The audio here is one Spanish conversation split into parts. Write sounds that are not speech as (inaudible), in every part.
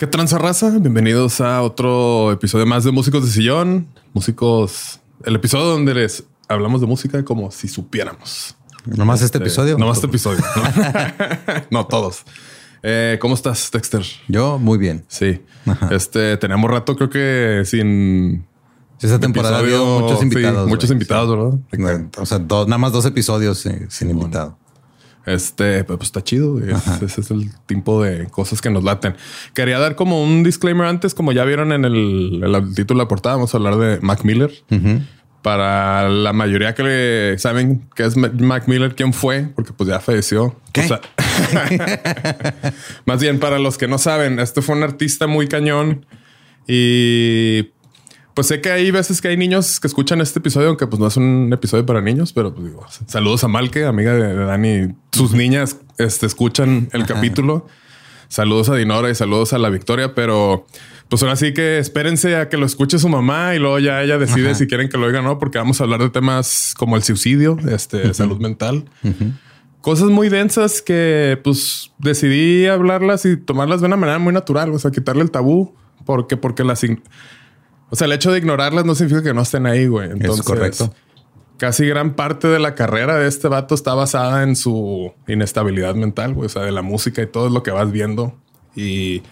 ¿Qué tranza raza? Bienvenidos a otro episodio más de Músicos de Sillón. Músicos, el episodio donde les hablamos de música como si supiéramos. Nomás este, episodio. Nomás este episodio. (laughs) No, todos. Eh, ¿Cómo estás, Dexter? Yo muy bien. Sí. Este tenemos rato, creo que sin esta temporada había muchos invitados. muchos invitados, ¿verdad? O sea, nada más dos episodios eh, sin invitado. Este, pues, está chido. ese es el tipo de cosas que nos laten. Quería dar como un disclaimer antes, como ya vieron en el, título de la portada, vamos a hablar de Mac Miller. Para la mayoría que saben que es Mac Miller, quién fue, porque pues ya falleció. (laughs) más bien para los que no saben, este fue un artista muy cañón y pues sé que hay veces que hay niños que escuchan este episodio, aunque pues no es un episodio para niños, pero pues digo, saludos a Malke, amiga de, Dani. Sus niñas este, escuchan el capítulo. Saludos a Dinora y saludos a la Victoria, pero pues ahora sí que espérense a que lo escuche su mamá y luego ya ella decide si quieren que lo oiga o no, porque vamos a hablar de temas como el suicidio, este, salud mental. Cosas muy densas que pues decidí hablarlas y tomarlas de una manera muy natural, o sea, quitarle el tabú, porque, porque las o sea, el hecho de ignorarlas no significa que no estén ahí, güey. Entonces, es correcto. Casi gran parte de la carrera de este vato está basada en su inestabilidad mental, güey. O sea, de la música y todo lo que vas viendo. Y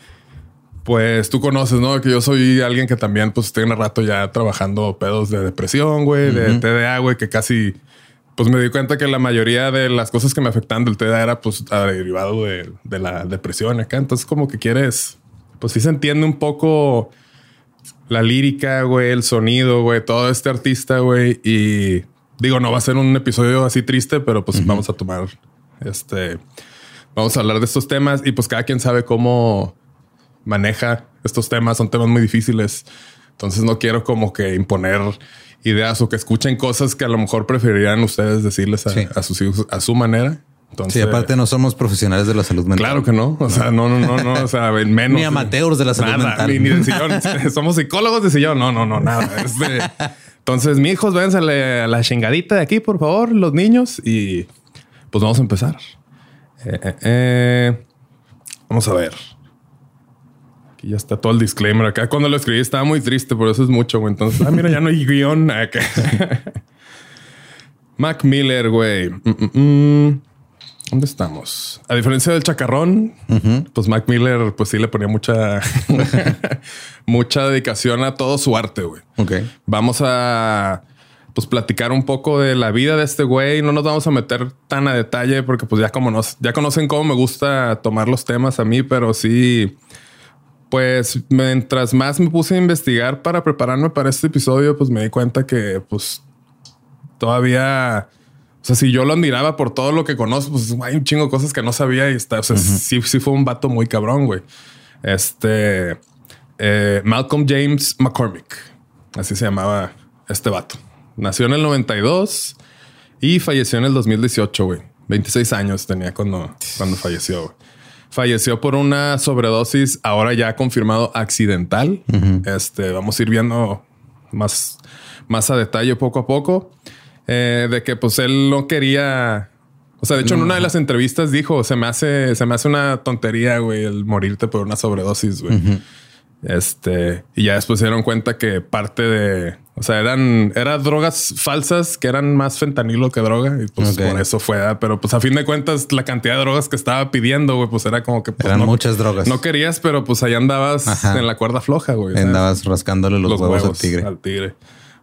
pues tú conoces, ¿no? Que yo soy alguien que también, pues, tiene rato ya trabajando pedos de depresión, güey, de TDA, güey, que casi, pues me di cuenta que la mayoría de las cosas que me afectan del TDA era, pues, derivado de, de la depresión acá. Entonces, como que quieres, pues sí se entiende un poco la lírica, güey, el sonido, güey, todo este artista, güey. Y digo, no va a ser un episodio así triste, pero pues vamos a tomar este. Vamos a hablar de estos temas y pues cada quien sabe cómo maneja estos temas. Son temas muy difíciles. Entonces no quiero como que imponer ideas o que escuchen cosas que a lo mejor preferirían ustedes decirles a, a sus hijos a su manera sí, aparte no somos profesionales de la salud mental. Claro que no. O sea, no, no, no, no. O sea, (laughs) menos. ni amateurs de la salud mental. Ni, de sillón. (laughs) somos psicólogos de sillón. No, no, no, nada. (laughs) Entonces, mi hijos, váyanse a la chingadita de aquí, por favor, los niños. Y pues vamos a empezar. Eh, eh, eh. Vamos a ver. Aquí ya está todo el disclaimer. Acá cuando lo escribí estaba muy triste, por eso es mucho, güey. Entonces, ah, mira, ya no hay guion. Mac Miller, güey. Mm, mm, mm. ¿Dónde estamos? A diferencia del chacarrón, pues Mac Miller, pues sí le ponía mucha, (laughs) mucha dedicación a todo su arte, güey. Ok. Vamos a pues platicar un poco de la vida de este güey. No nos vamos a meter tan a detalle porque pues ya como nos, ya conocen cómo me gusta tomar los temas a mí, pero sí, pues mientras más me puse a investigar para prepararme para este episodio, pues me di cuenta que pues todavía o sea, si yo lo admiraba por todo lo que conozco, pues hay un chingo de cosas que no sabía y está. O sea, sí, sí fue un vato muy cabrón, güey. Este eh, Malcolm James McCormick, así se llamaba este vato. Nació en el 92 y falleció en el 2018, güey. 26 años tenía cuando, cuando falleció. Falleció por una sobredosis, ahora ya confirmado accidental. Este vamos a ir viendo más, más a detalle poco a poco. Eh, de que pues él no quería. O sea, de hecho, en una de las entrevistas dijo: se me hace, se me hace una tontería, güey, el morirte por una sobredosis, güey. Este, y ya después se dieron cuenta que parte de, o sea, eran, eran drogas falsas que eran más fentanilo que droga. Y pues por eso fue, pero pues a fin de cuentas, la cantidad de drogas que estaba pidiendo, güey, pues era como que pues, eran muchas drogas. No querías, pero pues ahí andabas en la cuerda floja, güey. Andabas rascándole los, huevos, al tigre. Al tigre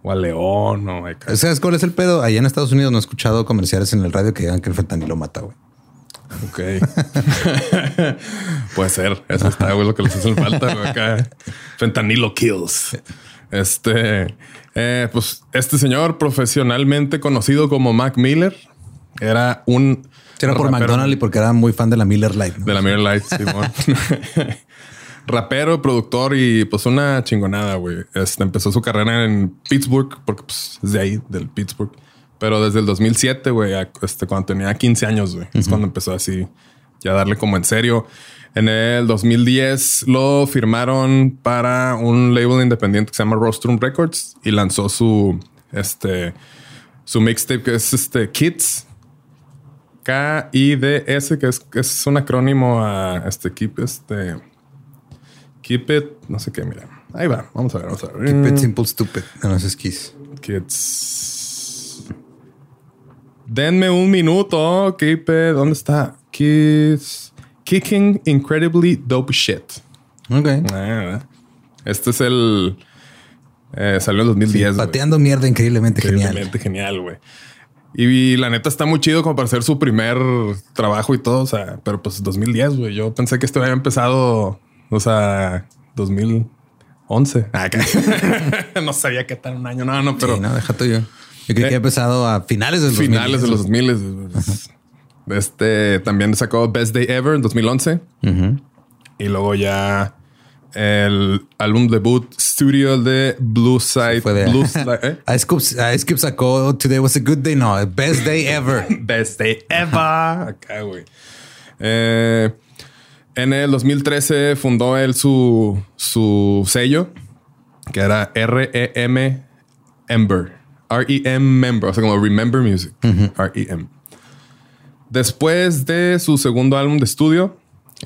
o a León o ¿Sabes cuál es el pedo? Allá en Estados Unidos no he escuchado comerciales en el radio que digan que el fentanilo mata, güey. Ok. (laughs) Puede ser. Eso está, güey, lo que les hace falta. Güey, acá. Fentanilo kills. Este, eh, pues este señor profesionalmente conocido como Mac Miller era un. Era por McDonald's y porque era muy fan de la Miller Light. De la Miller Light, Simón (laughs) rapero, productor y pues una chingonada, güey. Este, empezó su carrera en Pittsburgh, porque pues es de ahí, del Pittsburgh. Pero desde el 2007, güey, este, cuando tenía 15 años, güey, es cuando empezó así ya a darle como en serio. En el 2010 lo firmaron para un label independiente que se llama Rostrum Records y lanzó su, este, su mixtape que es este Kids. K-I-D-S, que es, que es un acrónimo a este keep, este Keep it, no sé qué, mira. Ahí va, vamos a ver, vamos a ver. Keep it simple, stupid. No, no es Kiss. Kids. Denme un minuto. Keep it. ¿Dónde está? Kids. Kicking incredibly dope shit. Ok. Ah, este es el. eh, salió en 2010. güey. Pateando mierda increíblemente genial. Increíblemente genial, güey. Y, la neta está muy chido como para hacer su primer trabajo y todo. O sea, pero pues 2010, güey. Yo pensé que esto había empezado, o sea, 2011. Ah, que- (laughs) no sabía qué tal un año. No, no, pero Sí, no, deja tuyo. Yo creo Eh, que ha empezado a finales del finales de 2010. los 2000. Este también sacó Best Day Ever en 2011. Ujú. Y luego ya el álbum debut studio de Blue Side. Fue de Blue Side- ¿eh? Ice Cube, Ice Cube sacó Today was a good day. No, best day ever. (laughs) Best Day Ever. Acá, güey. Eh, en el 2013 fundó él su, su sello, que era R-E-M Ember. R-E-M Member, o sea, como Remember Music. R-E-M. Después de su segundo álbum de estudio,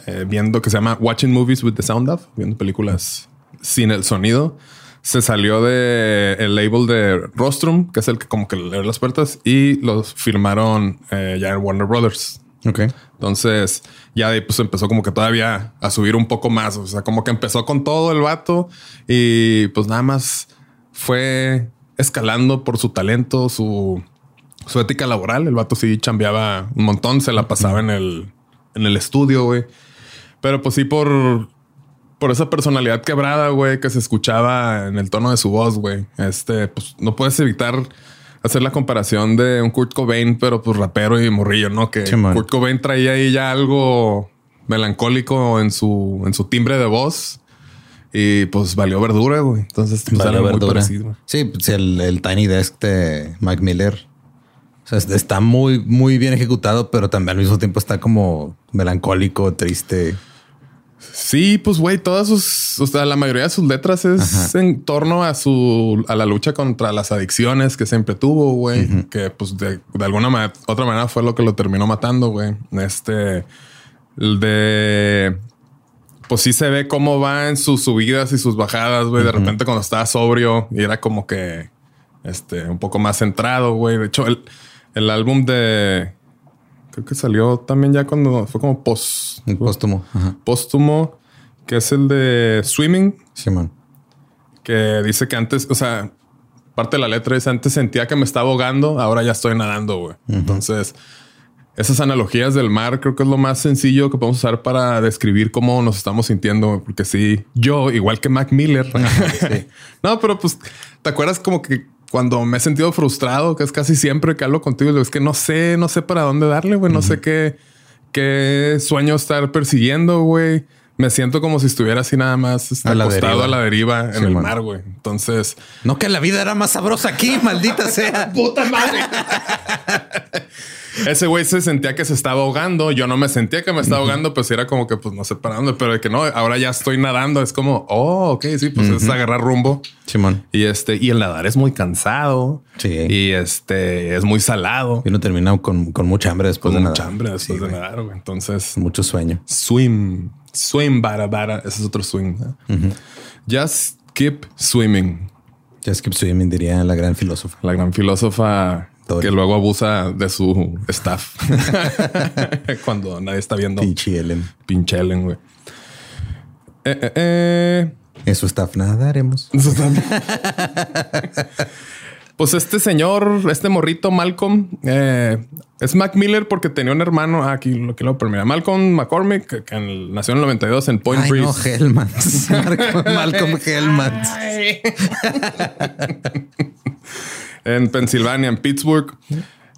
eh, viendo que se llama Watching Movies with the Sound of, viendo películas sin el sonido, se salió de el label de Rostrum, que es el que como que le abre las puertas, y los firmaron eh, ya en Warner Brothers. Ok. Entonces, ya de ahí pues empezó como que todavía a subir un poco más. O sea, como que empezó con todo el vato y pues nada más fue escalando por su talento, su, su ética laboral. El vato sí chambeaba un montón, se la pasaba en el, en el estudio, güey. Pero pues sí por, por esa personalidad quebrada, güey, que se escuchaba en el tono de su voz, güey. Este, pues no puedes evitar hacer la comparación de un Kurt Cobain, pero pues rapero y morrillo, ¿no? Que Sí. Kurt Cobain traía ahí ya algo melancólico en su, en su timbre de voz y pues valió verdura, güey. Entonces, pues, Valió muy verdura. parecido. Sí, pues el, el Tiny Desk de Mac Miller. O sea, es- está muy, muy bien ejecutado, pero también al mismo tiempo está como melancólico, triste. Sí, pues güey, todas sus, o sea, la mayoría de sus letras es en torno a su, a la lucha contra las adicciones que siempre tuvo, güey, que pues de, de alguna otra manera fue lo que lo terminó matando, güey. Este, el de, pues sí se ve cómo va en sus subidas y sus bajadas, güey. De repente cuando estaba sobrio y era como que, este, un poco más centrado, güey. De hecho, el, el álbum de, creo que salió también ya cuando fue como post, póstumo. Ajá. póstumo, que es el de Swimming, Simón. que dice que antes, o sea, parte de la letra es antes sentía que me estaba ahogando, ahora ya estoy nadando, güey. Entonces, esas analogías del mar creo que es lo más sencillo que podemos usar para describir cómo nos estamos sintiendo, porque sí, yo, igual que Mac Miller. (laughs) no, pero pues, ¿te acuerdas como que cuando me he sentido frustrado, que es casi siempre que hablo contigo, es que no sé, no sé para dónde darle, güey, no sé qué, qué sueño estar persiguiendo, güey. Me siento como si estuviera así nada más este, A la acostado deriva. a la deriva en Sí, el man. mar, güey. Entonces, No que la vida era más sabrosa aquí, maldita (laughs) sea. puta madre. (laughs) Ese güey se sentía que se estaba ahogando. Yo no me sentía que me estaba ahogando, pues era como que, pues no sé para dónde, pero de que no, ahora ya estoy nadando. Es como, oh, ok, sí, pues es agarrar rumbo. Simón. Y este, y el nadar es muy cansado. Sí. Y este es muy salado. Y uno termina con, con mucha hambre después Con de mucha hambre después Sí, de güey. nadar, güey. Entonces, Mucho sueño. swim, swim, bara, bara. Ese es otro swing. ¿eh? Just keep swimming. Just keep swimming, diría la gran filósofa. La gran filósofa Que luego abusa de su staff (laughs) cuando nadie está viendo. Pinche Ellen. Pinche Ellen, güey. Eh, eh, eh. En su staff nadaremos. Eso está- pues este señor, este morrito Malcolm, eh, es Mac Miller porque tenía un hermano. ah, aquí lo que lo permite. Malcolm McCormick, que, que en- nació en el 92 en Point Ay, no, Breeze. Hellmans. (laughs) Malcolm, Malcolm Hellmans. En Pensilvania, en Pittsburgh.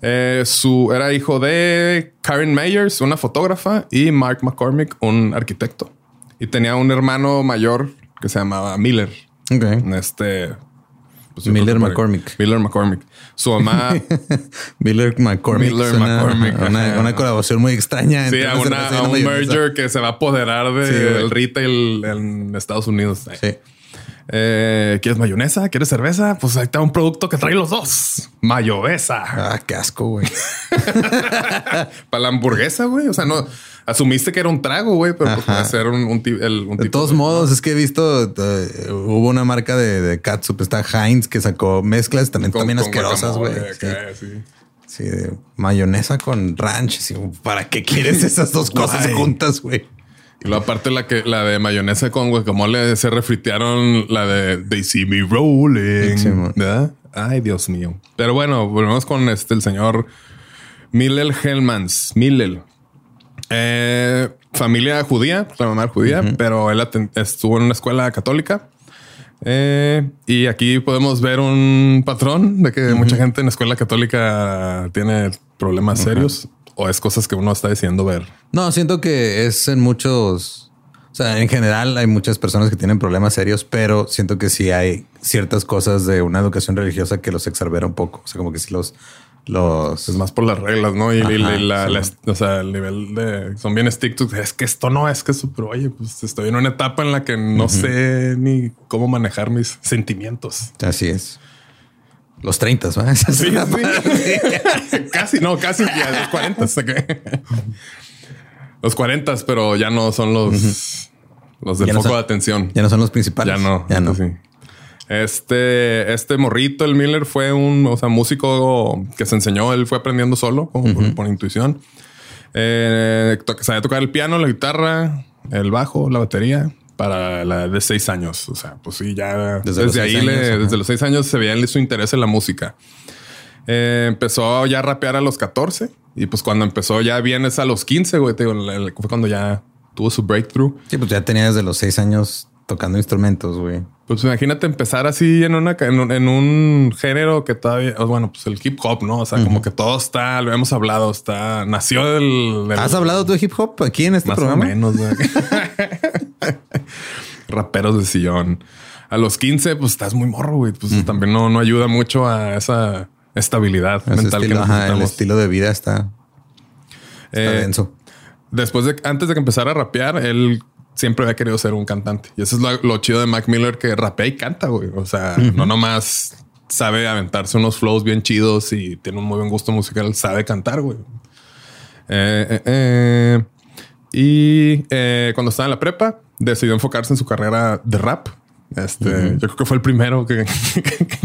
Eh, su era hijo de Karen Meyers, una fotógrafa, y Mark McCormick, un arquitecto. Y tenía un hermano mayor que se llamaba Miller. Ok. Este pues, Miller. McCormick. Miller McCormick. Su mamá, (laughs) Miller McCormick. Miller Suena McCormick, Una, una colaboración muy extraña. sí, a, una a un merger que se va a apoderar Sí, güey. del retail en Estados Unidos. Sí. Eh, ¿Quieres mayonesa? ¿Quieres cerveza? Pues ahí está un producto que trae los dos. Mayonesa. Ah, qué asco, güey. (laughs) Para la hamburguesa, güey. O sea, no asumiste que era un trago, güey, pero pues puede ser un, un, el, un de tipo todos modos, es que he visto, eh, hubo una marca de, de catsup, está Heinz, que sacó mezclas también, con- también con asquerosas, güey. Sí, de mayonesa con ranch. ¿Para qué quieres (laughs) esas dos cosas juntas, güey? Y luego aparte la que la de mayonesa con guacamole se refritearon la de They See Me Rolling. Sí. ¿Verdad? Ay, Dios mío. Pero bueno, volvemos con este el señor Millel Hellmans. Millel. Eh, familia judía, la mamá judía, pero él estuvo en una escuela católica. Eh, y aquí podemos ver un patrón de que mucha gente en escuela católica tiene problemas serios o es cosas que uno está diciendo ver. No, siento que es en muchos, o sea, en general hay muchas personas que tienen problemas serios, pero siento que sí hay ciertas cosas de una educación religiosa que los exacerbera un poco. O sea, como que sí los, los, Es más por las reglas, ¿no? Y, y- Ajá, y la, sí. la- o sea, el nivel de son bien estrictos. Es que esto no es que eso, pero oye, pues estoy en una etapa en la que no sé ni cómo manejar mis sentimientos. así es. Los 30, ¿verdad? (laughs) Sí, sí. (laughs) casi, no, casi ya los 40. Los 40, pero ya no son los, los del Ya no foco son- de atención. Ya no son los principales. Ya no, Ya no. sí. Este, este morrito, el Miller, fue un o sea, músico que se enseñó. Él fue aprendiendo solo, como por, por intuición. Eh, to- sabía tocar el piano, la guitarra, el bajo, la batería para la de seis años. O sea, pues sí, ya Desde desde, ahí, seis le- años, ajá. desde los seis años se veía su interés en la música. Eh, empezó ya a rapear a los 14 y pues cuando empezó ya bien es a los 15, güey. te digo, fue cuando ya tuvo su breakthrough. Sí, pues ya tenía desde los 6 años tocando instrumentos, güey. Pues imagínate empezar así en una en un, en un género que todavía, bueno, pues el hip hop, ¿no? O sea, como que todo está, lo hemos hablado, está, nació del, del- ¿Has hablado tú de hip hop aquí en este más programa? o menos, güey. (laughs) (laughs) Raperos de sillón. A los 15, pues estás muy morro, güey. Pues también no, no ayuda mucho a esa estabilidad Ese mental estilo, que ajá, el estilo de vida está, está Eh, denso. Después de, antes de que empezara a rapear, él siempre había querido ser un cantante. Y eso es lo, lo chido de Mac Miller, que rapea y canta, güey. O sea, no nomás sabe aventarse unos flows bien chidos y tiene un muy buen gusto musical, sabe cantar, güey. Eh, eh, eh. Y eh, cuando estaba en la prepa, decidió enfocarse en su carrera de rap. Este, yo creo que fue el primero (laughs) que,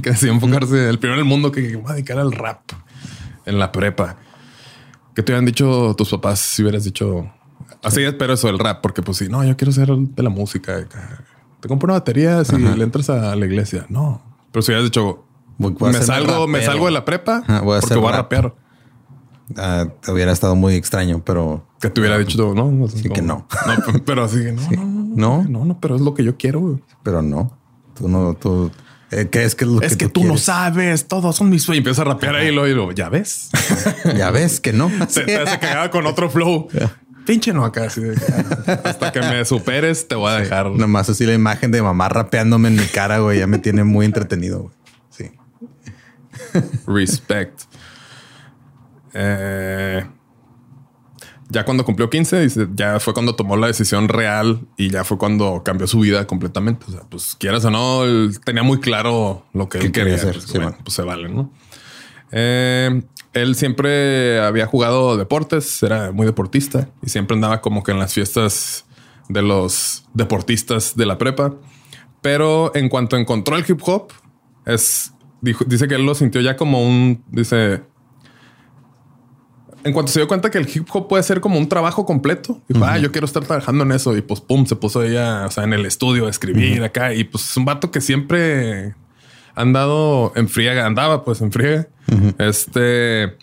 que decidió enfocarse, el primero en el mundo que, que voy a dedicar al rap en la prepa. ¿Qué te hubieran dicho tus papás si hubieras dicho así? Espero eso del rap, porque pues sí, no, yo quiero ser de la música. Te compro una batería si le entras a la iglesia. No, pero si hubieras dicho, Voy- voy me salgo, me salgo de la prepa Ajá, voy a porque voy a rap. rapear. Te hubiera estado muy extraño, pero Que te hubiera dicho, no, no, Sí que no. (laughs) No, pero así que no, no, no, no, no, pero es lo que yo quiero. güey. pero no. Tú no, tú eh, ¿qué es que es lo Es que, que tú no sabes, todos son mis sueños. Empieza a rapear ahí y lo digo, ya ves. (laughs) Ya ves que no. (laughs) se, se cagaba con otro flow. Pinche no acá. así de hasta que me superes, te voy a dejar. Nomás así la imagen de mamá rapeándome en mi cara, güey, ya me tiene muy entretenido, güey. Sí. Respect. Eh, ya cuando cumplió 15, dice, ya fue cuando tomó la decisión real y ya fue cuando cambió su vida completamente. O sea, pues quieras o no, él tenía muy claro lo que ¿Qué él quería hacer? Pues, Sí, bueno, man. pues se vale, ¿no? Eh, él siempre había jugado deportes, era muy deportista y siempre andaba como que en las fiestas de los deportistas de la prepa. Pero en cuanto encontró el hip hop, es, dijo- dice que él lo sintió ya como un, dice, en cuanto se dio cuenta que el hip hop puede ser como un trabajo completo, dijo, ah, yo quiero estar trabajando en eso. Y pues, pum, se puso ella, o sea, en el estudio a escribir acá. Y pues es un vato que siempre andado en friega, andaba pues en friega. Este,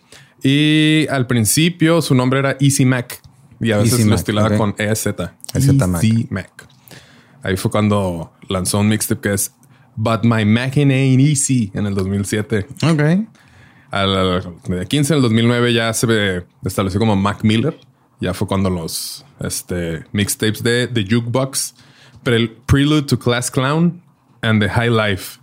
y al principio su nombre era Easy Mac. Y a veces Easy lo Mac, estilaba ok. con EZ. EZ Mac. Mac. Ahí fue cuando lanzó un mixtape que es But My Mackin' Ain't Easy en el 2007. Ok. Al, de 15 al 2009 ya se estableció como Mac Miller. Ya fue cuando los este, mixtapes de The Jukebox, Pre- Prelude to Class Clown and The High Life.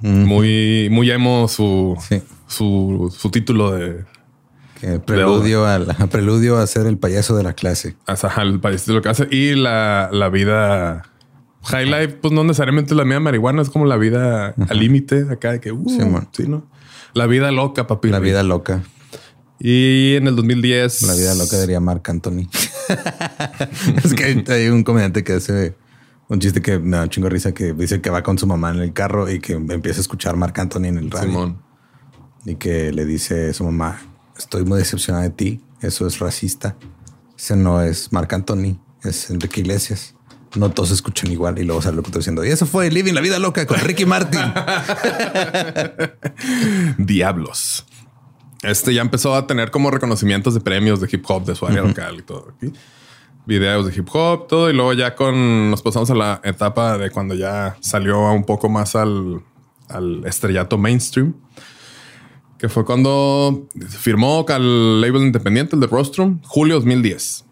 Muy, muy emo su, Sí. su, su título de Que preludio, al, (laughs) preludio a ser el payaso de la clase. ajá, el país de lo que hace y la, la vida High life, pues no necesariamente la mía marihuana, es como la vida al límite acá de que, uh, sí, ¿no? La vida loca, papi. La vida loca. Y en el 2010. La vida loca diría Marc Anthony. (laughs) es que hay un comediante que hace un chiste que me da un chingo risa que dice que va con su mamá en el carro y que empieza a escuchar Marc Anthony en el radio. Simón. Y que le dice a su mamá: Estoy muy decepcionada de ti. Eso es racista. Ese no es Marc Anthony, es Enrique Iglesias. No todos escuchan igual y luego sale lo que estoy diciendo. Y eso fue Living la vida loca con Ricky Martin. (laughs) Diablos. Este ya empezó a tener como reconocimientos de premios de hip hop de su área local y todo. Videos de hip hop, todo. Y luego ya con nos pasamos a la etapa de cuando ya salió un poco más al, al estrellato mainstream. Que fue cuando firmó al label independiente, el de Rostrum, julio 2010.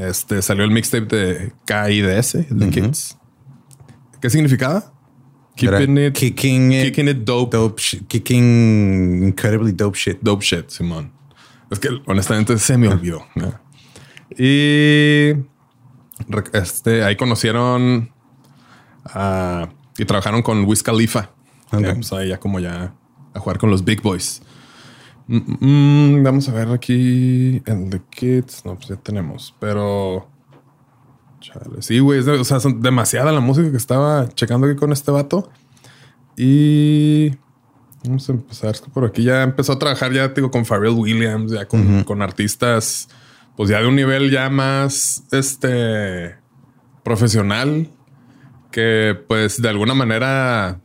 Este salió el mixtape de KIDS, de Kids. ¿Qué significaba? Keeping it, kicking it, kicking it dope. dope kicking incredibly dope shit. Dope shit, Simón. Es que honestamente se me olvidó. Y este, ahí conocieron y trabajaron con Wiz Khalifa. Okay. Ya, ahí ya como ya a jugar con los big boys. Mm, mm, vamos a ver aquí el de Kids. No, pues ya tenemos, pero Sí, güey. O sea, son demasiada la música que estaba checando aquí con este vato. Y vamos a empezar. por aquí ya empezó a trabajar ya digo con Pharrell Williams, ya con, artistas, pues ya de un nivel ya más este profesional. Que pues de alguna manera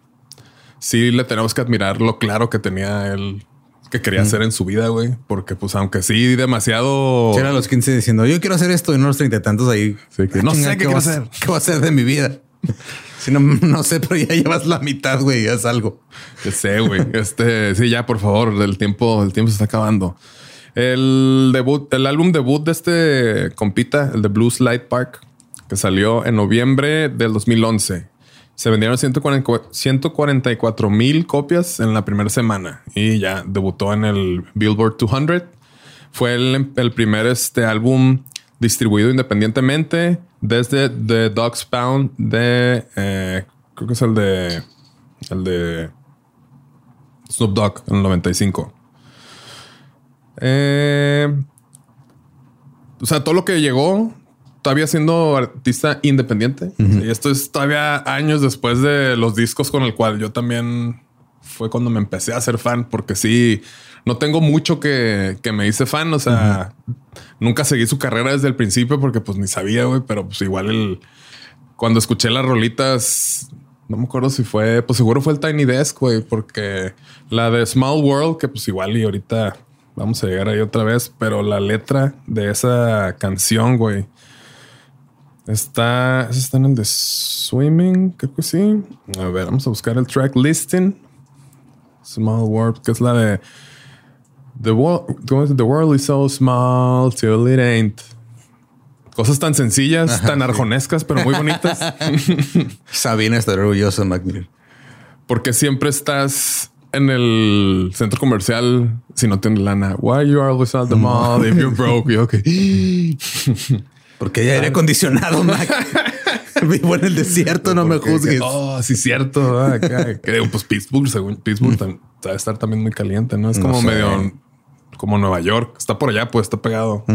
sí le tenemos que admirar lo claro que tenía él que quería hacer en su vida, güey. Porque, pues, aunque sí, demasiado. Era a los 15 diciendo, yo quiero hacer esto y no los treinta tantos ahí. que no sé qué, quiero hacer. ¿Qué voy a hacer de mi vida? (laughs) Si no, no sé, pero ya llevas la mitad, güey, ya es algo. Que sé, güey. (laughs) Este, sí, ya, por favor, el tiempo, el tiempo se está acabando. El debut, el álbum debut de este compita, el de Blues Light Park, que salió en noviembre del 2011. Se vendieron 144 mil copias en la primera semana y ya debutó en el Billboard 200. Fue el, primer este álbum distribuido independientemente desde The Dog's Pound de eh, creo que es el de el de Snoop Dogg en el 95. Eh, o sea, todo lo que llegó todavía siendo artista independiente. Y esto es todavía años después de los discos con el cual yo también fue cuando me empecé a ser fan, porque sí, no tengo mucho que, me hice fan. O sea, nunca seguí su carrera desde el principio porque pues ni sabía, güey, pero pues igual el, cuando escuché las rolitas, no me acuerdo si fue, pues seguro fue el Tiny Desk, güey, porque la de Small World, que pues igual y ahorita vamos a llegar ahí otra vez, pero la letra de esa canción, güey, Está, está en el de Swimming, creo que sí. A ver, vamos a buscar el track listing. Small World, que es la de The world, the world is so small till it ain't. Cosas tan sencillas, tan arjonescas, pero muy bonitas. (laughs) Sabina está orgulloso, Macmillan. Porque siempre estás en el centro comercial si no tienes lana. Why you always at the mall if you're broke? okay. (laughs) Porque hay aire acondicionado, Mac. (laughs) Vivo en el desierto, no me juzgues. Oh, sí, cierto. Ah, (laughs) creo, pues Pittsburgh, según Pittsburgh, debe estar también muy caliente, ¿no? Es como medio como Nueva York. Está por allá, pues está pegado.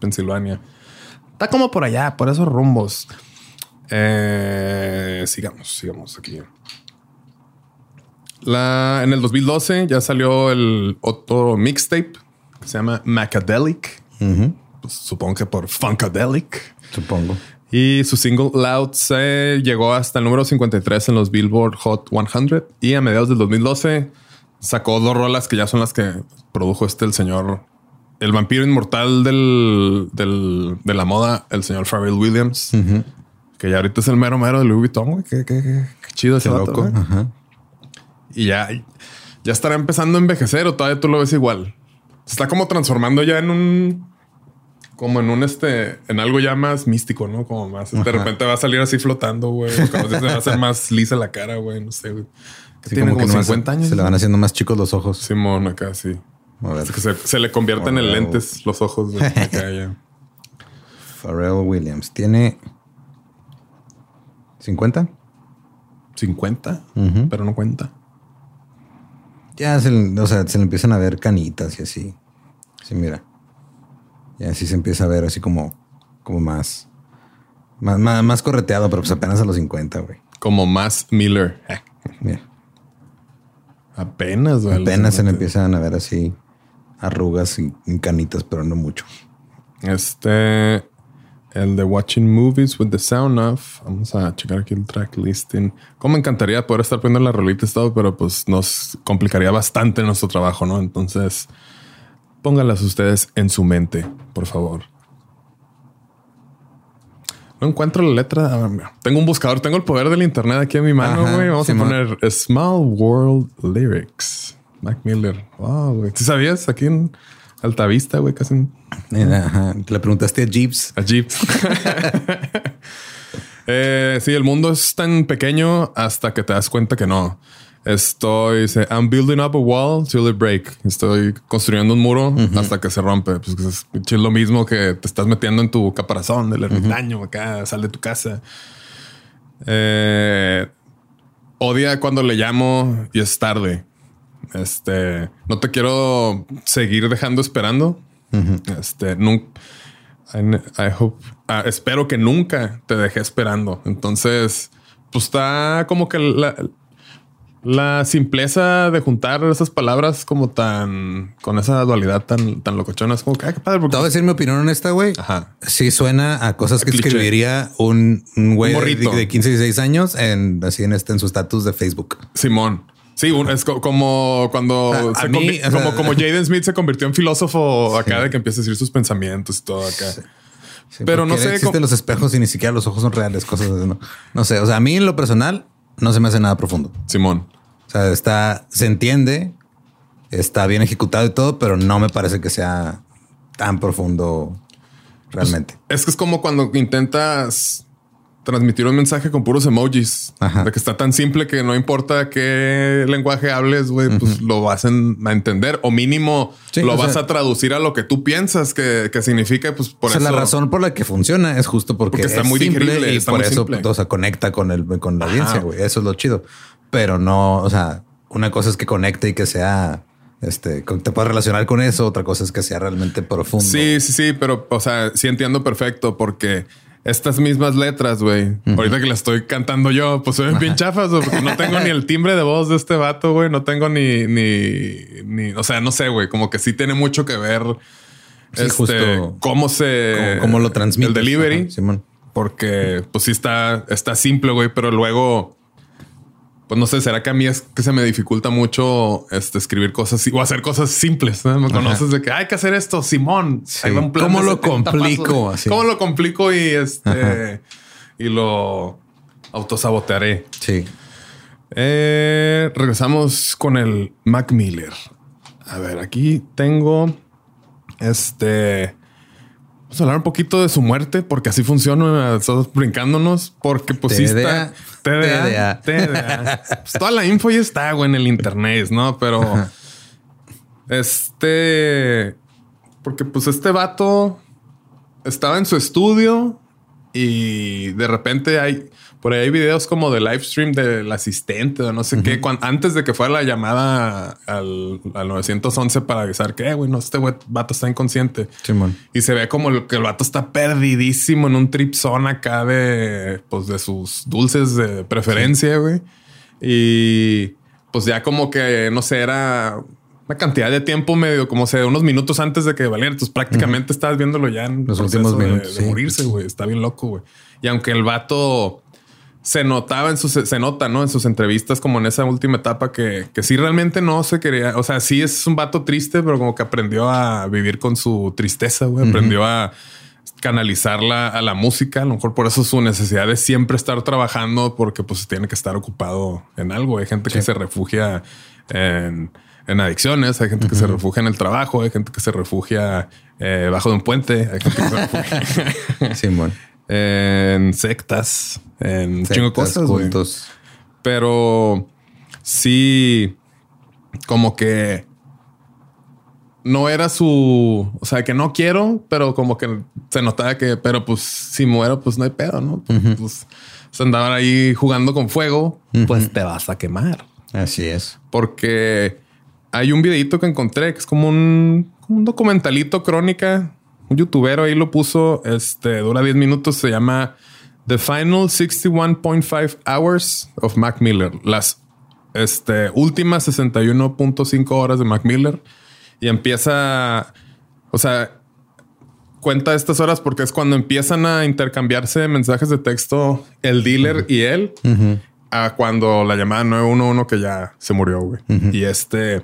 Pensilvania. Está como por allá, por esos rumbos. Eh, sigamos, sigamos aquí. La, en el 2012 ya salió el otro mixtape que se llama Macadelic. Pues, supongo que por Funkadelic. Supongo. Y su single Loud se llegó hasta el número 53 en los Billboard Hot 100 y a mediados del 2012 sacó dos rolas que ya son las que produjo este el señor, el vampiro inmortal del, de la moda, el señor Pharrell Williams, que ya ahorita es el mero mero de Louis Vuitton, güey. Qué, chido ese loco. Y ya, ya estará empezando a envejecer o todavía tú lo ves igual. Se está como transformando ya en un como en un este, en algo ya más místico, ¿no? Como más, de repente va a salir así flotando, güey. Como se va a hacer más lisa la cara, güey. No sé, güey. tiene como, 50 años. Se le van haciendo más chicos los ojos. Simón, acá sí. A ver. que se, le convierten en lentes los ojos de (laughs) acá ya. Pharrell Williams tiene 50. 50, pero no cuenta. Ya se, o sea, se le empiezan a ver canitas y así. Sí, mira. Y así se empieza a ver así como, como más, más, más, más correteado, pero pues apenas a los 50, güey. Como más Miller. Eh, Mira, Apenas, güey. apenas se le empiezan a ver así arrugas y, y canitas, pero no mucho. Este, el de Watching Movies with the Sound Off. Vamos a checar aquí el track listing. Como me encantaría poder estar poniendo la rolita y todo, pero pues nos complicaría bastante nuestro trabajo, ¿no? Entonces, pónganlas ustedes en su mente, por favor. No encuentro la letra. A ver, Tengo un buscador, tengo el poder del internet aquí en mi mano, güey. Vamos a poner Small World Lyrics. Mac Miller. Wow, güey. ¿Sí sabías? Aquí en Altavista, güey, casi en Mira, ajá. Le preguntaste a Jeeps. a Jeep. (laughs) Eh, sí, el mundo es tan pequeño hasta que te das cuenta que no. Estoy, dice, I'm building up a wall till it break. Estoy construyendo un muro hasta que se rompe. Pues es, es lo mismo que te estás metiendo en tu caparazón del ermitaño acá, sal de tu casa. Eh, odia cuando le llamo y es tarde. Este, no te quiero seguir dejando esperando. Este, nunca. I, I hope, ah, espero que nunca te dejé esperando. Entonces, pues está como que la, la simpleza de juntar esas palabras como tan con esa dualidad tan, tan locochona. Es como que, qué padre. porque- Te voy a decir mi opinión honesta, güey. Aja. Sí suena a cosas que Cliché. escribiría un, un güey Un de, de 15 y 16 años en así en este en su estatus de Facebook. Simón. Sí, un- es co- como cuando a se mí, o sea- como, como (laughs) Jaden Smith se convirtió en filósofo acá de que empieza a decir sus pensamientos y todo acá. Sí, Pero no sé Existen cómo- los espejos y ni siquiera los ojos son reales, cosas así, ¿no? No sé. O sea, a mí en lo personal no se me hace nada profundo. Simón. Sea, está, se entiende, está bien ejecutado y todo, pero no me parece que sea tan profundo realmente. Es que es como cuando intentas transmitir un mensaje con puros emojis. Ajá. De que está tan simple que no importa qué lenguaje hables, güey, pues lo vas en- a entender o mínimo Sí, lo o vas sea- a traducir a lo que tú piensas que, que significa, pues por o sea, eso. la razón por la que funciona es justo porque, Porque está es muy simple digerible, y está por muy eso simple. o sea, conecta con el con la audiencia, güey. Eso es lo chido. Pero no, o sea, una cosa es que conecte y que sea este, te puedas relacionar con eso, otra cosa es que sea realmente profundo. Sí, sí, sí, pero, o sea, sí entiendo perfecto porque estas mismas letras, güey, ahorita que las estoy cantando yo, pues soy bien chafas, porque no tengo ni el timbre de voz de este vato, güey, no tengo ni, ni, ni, o sea, no sé, güey, como que sí tiene mucho que ver. Sí, este, justo. cómo se, Cómo, cómo lo transmite. el delivery, Simón. porque pues sí está, está simple, güey, pero luego, pues no sé, será que a mí es que se me dificulta mucho este, escribir cosas o hacer cosas simples. ¿no? Me conoces de que hay que hacer esto, Simón. Sí. Un plan ¿Cómo lo 70 complico? Así. ¿Cómo lo complico y este y lo autosabotearé? Sí. Eh, regresamos con el Mac Miller. A ver, aquí tengo este. Vamos a hablar un poquito de su muerte, porque así funciona. Estamos brincándonos, porque pues sí está. TDA. TDA. Pues toda la info ya está, güey, en el internet, ¿no? Pero este. Porque pues este vato estaba en su estudio y de repente hay por ahí hay videos como de live stream del asistente o no sé qué, antes de que fuera la llamada al, al 911 para avisar que, "Eh, güey, no, este güey- vato está inconsciente. Simón. Y se ve como el- que el vato está perdidísimo en un trip zone acá de, pues, de sus dulces de preferencia, güey. Y pues ya como que, no sé, era una cantidad de tiempo medio, como sea, unos minutos antes de que valiera. Entonces prácticamente estabas viéndolo ya en Los últimos de- minutos, de, sí. morirse, güey. Está bien loco, güey. Y aunque el vato se notaba en sus, se nota, ¿no? En sus entrevistas, como en esa última etapa que, que sí realmente no se quería, o sea, sí es un vato triste, pero como que aprendió a vivir con su tristeza, güey. Aprendió a canalizarla a la música. A lo mejor por eso su necesidad de siempre estar trabajando, porque pues tiene que estar ocupado en algo. Hay gente que se refugia en, en adicciones, hay gente que se refugia en el trabajo, hay gente que se refugia eh, bajo de un puente, hay gente que se refugia (laughs) Simón. En sectas, en un chingo Sectas, cosas, cultos. Pero sí, como que no era su, o sea, que no quiero, pero como que se notaba que, pero pues si muero, pues no hay pedo, ¿no? Pues se andaban ahí jugando con fuego, pues te vas a quemar. Así es. Porque hay un videito que encontré que es como un, como un documentalito crónica. Un youtuber ahí lo puso. Este dura 10 minutos. Se llama The Final 61.5 Hours of Mac Miller. Las este, últimas 61.5 horas de Mac Miller. Y empieza. O sea, cuenta estas horas porque es cuando empiezan a intercambiarse mensajes de texto el dealer y él. A cuando la llamada 911 que ya se murió, güey. Y este,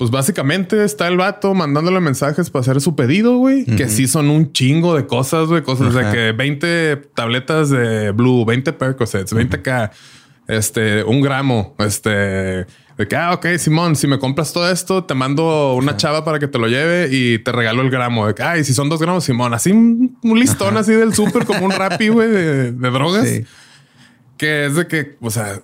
pues básicamente está el vato mandándole mensajes para hacer su pedido, güey. Que sí son un chingo de cosas, güey. Cosas de que 20 tabletas de Blue, 20 Percocets, 20K, este, un gramo, este de que, ah, ok, Simón, si me compras todo esto, te mando una chava para que te lo lleve y te regalo el gramo. De que, ay, si son dos gramos, Simón, así un, listón así del súper como un rapi, güey, de, drogas. Que es de que, o sea,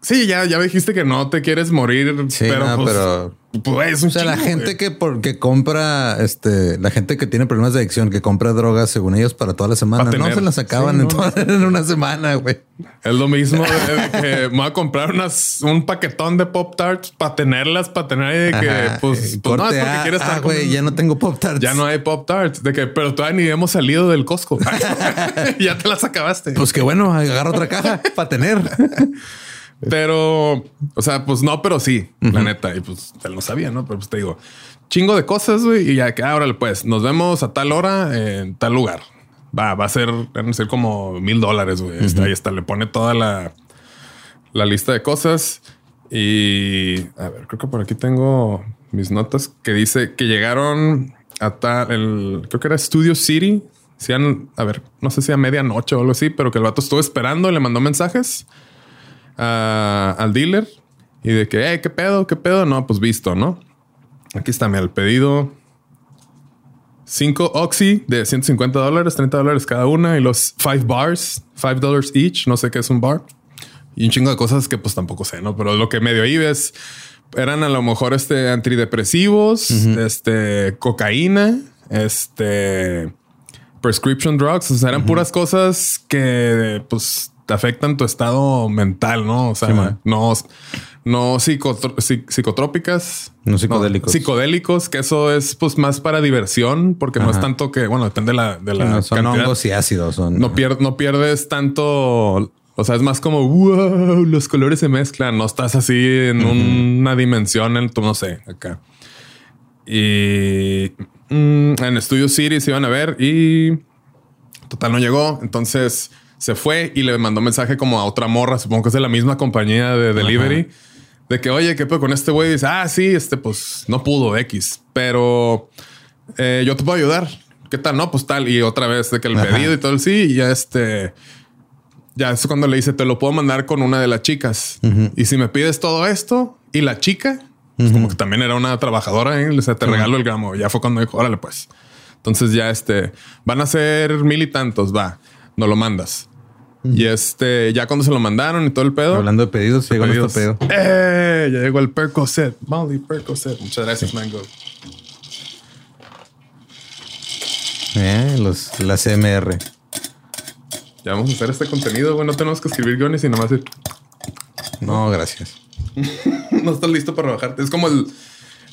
sí, ya, ya dijiste que no te quieres morir, pero, pues, pero pues, o sea, la gente que, que compra, este, la gente que tiene problemas de adicción, que compra drogas según ellos para toda la semana, no se las acaban (laughs) en, una semana, güey. Es lo mismo (laughs) de, que me voy a comprar unas, un paquetón de Pop Tarts para tenerlas, para tener ahí que, pues, pues no es porque quieres estar. Ah, güey, ya no tengo Pop Tarts. Ya no hay Pop Tarts. De que, pero todavía ni hemos salido del Costco. (laughs) ya te las acabaste. Pues que bueno, agarra otra caja para tener. Pero, o sea, pues no, pero sí, la neta. Y pues él no sabía, ¿no? Pero pues te digo, chingo de cosas, güey. Y ya que ahora pues nos vemos a tal hora en tal lugar. Va, va a ser, van a ser como mil dólares, güey. Ahí está, le pone toda la, la lista de cosas. Y a ver, creo que por aquí tengo mis notas que dice que llegaron a tal, el, creo que era Studio City. Sean, a ver, no sé si a medianoche o algo así, pero que el vato estuvo esperando, le mandó mensajes al dealer y de que, hey, ¿qué pedo? ¿Qué pedo? No, pues visto, ¿no? Aquí está el pedido. 5 Oxy de 150 dólares, 30 dólares cada una y los 5 bars, 5 dólares each. No sé qué es un bar y un chingo de cosas que pues tampoco sé, no? Pero lo que medio ahí ves eran a lo mejor este antidepresivos, este cocaína, este prescription drugs. O sea, eran puras cosas que pues te afectan tu estado mental, ¿no? O sea, no, no psicotrópicas. No psicodélicos. psicodélicos, que eso es pues más para diversión, porque no es tanto que, bueno, depende de la, de la son hongos y ácidos. Son, no, no pierdes tanto o sea, es más como wow, los colores se mezclan. No estás así en una dimensión en tu, no sé, acá. Y mm, en Studio City se iban a ver y total no llegó. Entonces se fue y le mandó mensaje como a otra morra, supongo que es de la misma compañía de delivery, de que, oye, ¿qué puedo con este güey? Dice, ah, sí, este pues no pudo X, pero eh, yo te puedo ayudar. ¿Qué tal? No, pues tal. Y otra vez de que el pedido y todo el sí, y ya este, ya es cuando le dice, te lo puedo mandar con una de las chicas. Y si me pides todo esto y la chica, pues, como que también era una trabajadora, ¿eh? te regalo el gramo. Ya fue cuando dijo, órale, pues. Entonces ya este, van a ser mil y tantos, va no lo mandas. Y este, ya cuando se lo mandaron y todo el pedo. Hablando de pedidos, llegó nuestro pedo. ¡Eh! Ya llegó el Percocet. Molly Percocet. Muchas gracias, Mango. Eh, los, la CMR. Ya vamos a hacer este contenido, güey. No tenemos que escribir guiones y nomás. No, gracias. (laughs) no estás listo para bajarte. Es como el.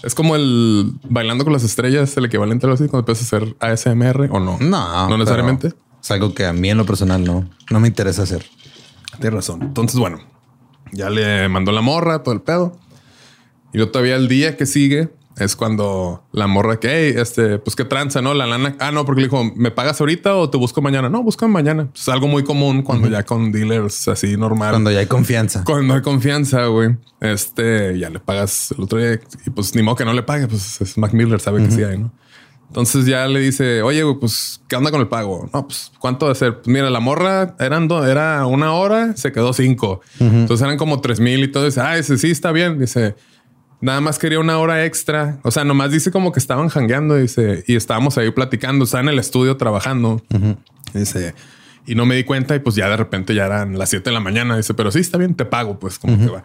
Es como el bailando con las estrellas, el equivalente a algo así, cuando empiezas a hacer ASMR o no. No, no necesariamente. Es algo que a mí en lo personal no, no me interesa hacer. Tienes razón. Entonces, bueno, ya le mandó la morra, todo el pedo. Y yo todavía el día que sigue es cuando la morra que, hey, este, pues qué tranza, ¿no? La lana. Ah, no, porque le dijo, ¿me pagas ahorita o te busco mañana? No, busco mañana. Es algo muy común cuando ya con dealers así normal. Cuando ya hay confianza. Cuando hay confianza, güey. Este, ya le pagas el otro día y pues ni modo que no le pague, pues es Mac Miller, sabe que sí hay, ¿no? Entonces ya le dice, oye, pues, ¿qué onda con el pago? No, pues, ¿cuánto de ser? Pues mira, la morra eran era una hora, se quedó cinco. Entonces eran como tres mil y todo. Dice, ah, ese sí está bien. Dice, nada más quería una hora extra. O sea, nomás dice como que estaban jangueando, dice, y estábamos ahí platicando, está en el estudio trabajando. Dice, y no me di cuenta y pues ya de repente ya eran las siete de la mañana. Dice, pero sí, está bien, te pago, pues, como que va.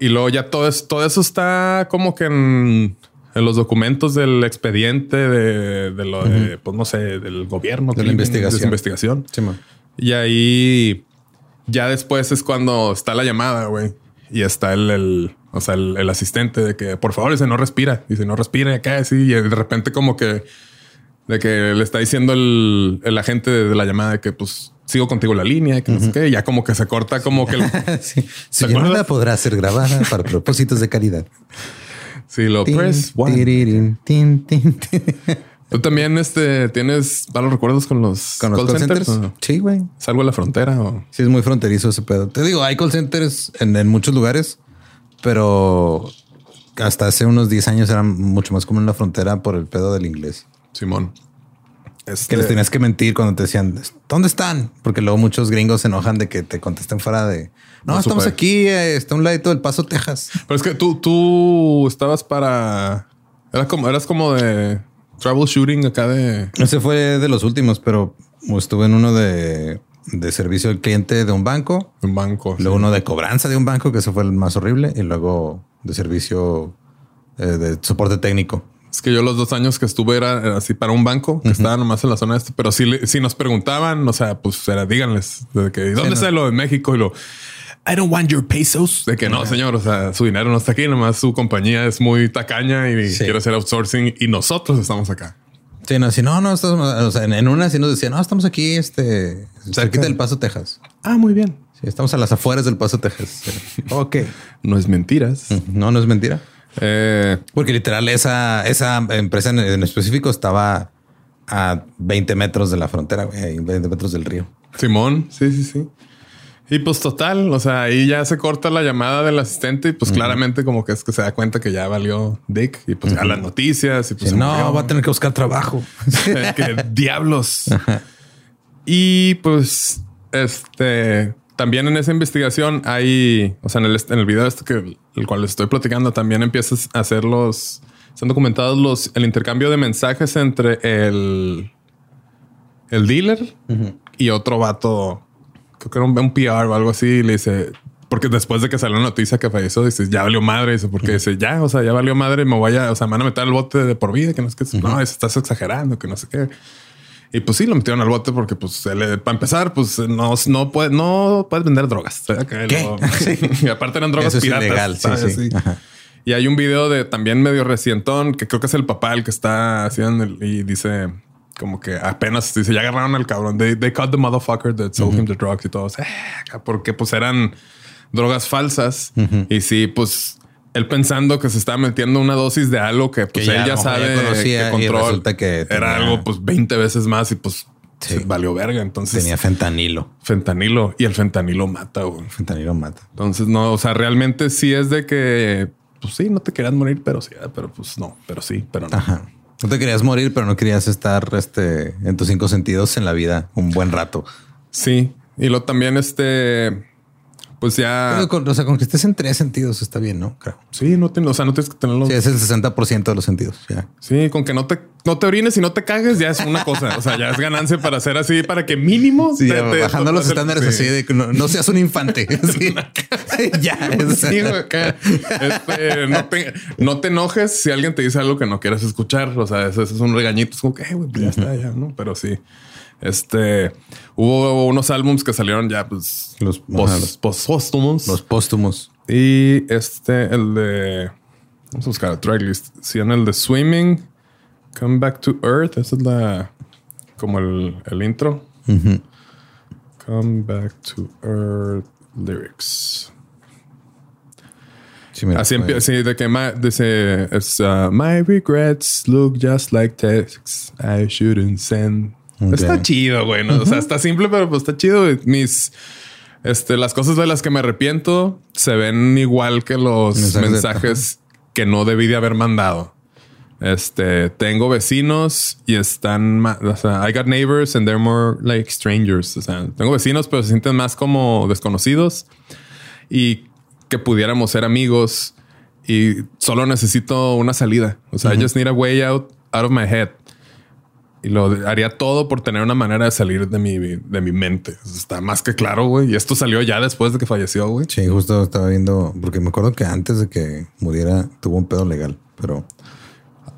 Y luego ya todo, todo eso está como que en en los documentos del expediente de, lo de, pues no sé, del gobierno. De la investigación. investigación. Y ahí ya después es cuando está la llamada, güey. Y está el, el o sea, el, el, asistente de que por favor dice no respira. Dice no respira acá así. Y de repente como que de que le está diciendo el, el agente de la llamada de que pues sigo contigo la línea, que no sé qué. Ya como que se corta como que... (laughs) sí. Su llamada podrá ser grabada para propósitos de calidad. Sí, lo press one. ¿Tú también este, tienes malos recuerdos con los, ¿Con los call, centers? Sí, güey. ¿Salgo a la frontera? O? Sí, es muy fronterizo ese pedo. Te digo, hay call centers en, en muchos lugares, pero hasta hace unos 10 años era mucho más común en la frontera por el pedo del inglés. Simón. Este... Que les tenías que mentir cuando te decían, ¿dónde están? Porque luego muchos gringos se enojan de que te contesten fuera de... No, no estamos super. aquí, eh, está un ladito del Paso, Texas. Pero es que tú, tú estabas para... Eras como, eras como de troubleshooting acá de... Ese fue de los últimos, pero estuve en uno de, de servicio al cliente de un banco. Un banco. Luego sí. uno de cobranza de un banco, que ese fue el más horrible. Y luego de servicio eh, de soporte técnico. Es que yo los dos años que estuve era así para un banco que uh -huh. estaba nomás en la zona este, pero si, si nos preguntaban, o sea, pues era díganles de que dónde sí, está no. lo de México y lo I don't want your pesos. De que no, señor. O sea, su dinero no está aquí. Nomás su compañía es muy tacaña y sí. quiere hacer outsourcing y nosotros estamos acá. Sí, no, si no, no estamos, o sea, en una sí nos decía, no, estamos aquí, este, cerquita del Paso, Texas. Ah, muy bien. Sí, estamos a las afueras del Paso, Texas. ok. No es mentiras. No, no es mentira. Eh, Porque literal, esa, esa empresa en, en, específico estaba a 20 metros de la frontera, güey, 20 metros del río. Simón, sí, sí, sí. Y pues total, o sea, ahí ya se corta la llamada del asistente y pues uh -huh. claramente como que es que se da cuenta que ya valió Dick y pues uh -huh. ya las noticias y pues sí, no, murió. va a tener que buscar trabajo. (laughs) que diablos. y pues este también en esa investigación hay, o sea, en el, en el video este que el cual estoy platicando, también empiezas a hacer los, están documentados los, el intercambio de mensajes entre el, el dealer uh -huh. y otro vato creo que era un, un, PR o algo así, y le dice, porque después de que salió la noticia que falleció, dice, ya valió madre, dice, porque uh -huh. dice, ya, o sea, ya valió madre, me voy a, o sea, me van a meter al bote de por vida, que no es que, uh -huh. no, estás exagerando, que no sé qué. Y pues sí, lo metieron al bote porque, pues, él, para empezar, pues no, no, puede, no puedes vender drogas. ¿Qué? Lo, (laughs) sí. (laughs) y aparte eran drogas Eso piratas. Es ilegal, sí, sí. Y hay un video de también medio recientón que creo que es el papá el que está haciendo el, y dice como que apenas dice ya agarraron al cabrón. They, they caught the motherfucker that sold uh -huh. him the drugs y todos eh, porque pues eran drogas falsas uh -huh. y sí, pues él pensando que se estaba metiendo una dosis de algo que pues que ya, él ya sabe que control que tenía... era algo pues 20 veces más y pues sí. valió verga. Entonces tenía fentanilo, fentanilo y el fentanilo mata. Güey. Fentanilo mata. Entonces no, o sea, realmente sí es de que pues sí, no te querías morir, pero sí, pero pues no, pero sí, pero no. Ajá. No te querías morir, pero no querías estar este, en tus cinco sentidos en la vida un buen rato. Sí. Y lo también, este, pues ya. Con, o sea, con que estés en tres sentidos está bien, ¿no? Creo. Sí, no te, o sea, no tienes que tenerlo. Sí, es el 60% de los sentidos. Ya. Sí, con que no te, no te orines y no te cagues, ya es una cosa. o sea, ya es ganancia para hacer así, para que mínimo sí, te, te, bajando los estándares sí. así de que no, no, seas un infante. (laughs) (laughs) Sí. ya. Es... Sí, este, no, te, no, te, enojes si alguien te dice algo que no quieras escuchar. O sea, eso, eso es un regañito. Es como que, pues ya está, ya, no, pero sí. Este hubo unos álbums que salieron ya, pues los póstumos. Post, los póstumos. Y este, el de vamos a buscar el tracklist. Si en el de Swimming, Come Back to Earth, esa es la como el, el intro. Uh -huh. Come Back to Earth lyrics. Sí, mira, Así empieza, sí, de que my, dice, uh, my regrets look just like texts I shouldn't send. Okay. Está chido, güey. ¿no? Uh -huh. O sea, está simple, pero pues está chido. Mis, este, las cosas de las que me arrepiento se ven igual que los mensajes, mensajes que no debí de haber mandado. Este, tengo vecinos y están, o sea, I got neighbors and they're more like strangers. O sea, tengo vecinos, pero se sienten más como desconocidos y que pudiéramos ser amigos y solo necesito una salida. O sea, uh -huh. I just need a way out, out of my head y lo haría todo por tener una manera de salir de mi, de mi mente. Está más que claro, güey. Y esto salió ya después de que falleció, güey. Sí, justo estaba viendo, porque me acuerdo que antes de que muriera tuvo un pedo legal, pero...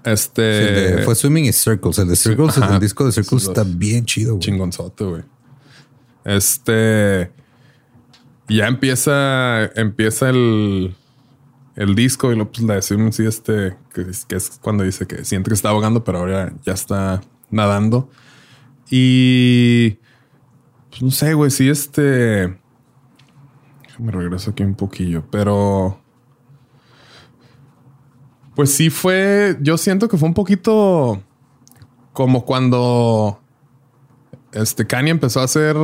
Este... Sí, de, fue Swimming in Circles. El de Circles, el disco de Circles está bien chido, güey. Chingonzote, güey. Este ya empieza, empieza el, el disco y luego pues le decimos sí, este, que es, que es cuando dice que siente que está ahogando, pero ahora ya está nadando. Y pues no sé, güey, sí, este. Me regreso aquí un poquillo, pero. Pues sí fue. Yo siento que fue un poquito como cuando este Kanye empezó a hacer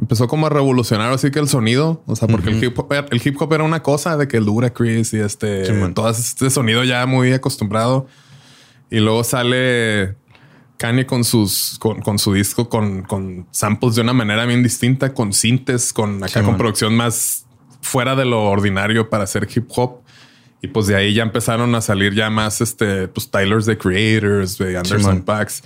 empezó como a revolucionar así que el sonido, o sea, porque el, hip hop, el hip hop era una cosa de que el Dura Chris y este, todo este sonido ya muy acostumbrado. Y luego sale Kanye con sus, con, su disco, con, con, samples de una manera bien distinta, con sintes, con acá con producción más fuera de lo ordinario para hacer hip hop. Y pues de ahí ya empezaron a salir ya más este, pues Tyler's the Creators, de Anderson Pax.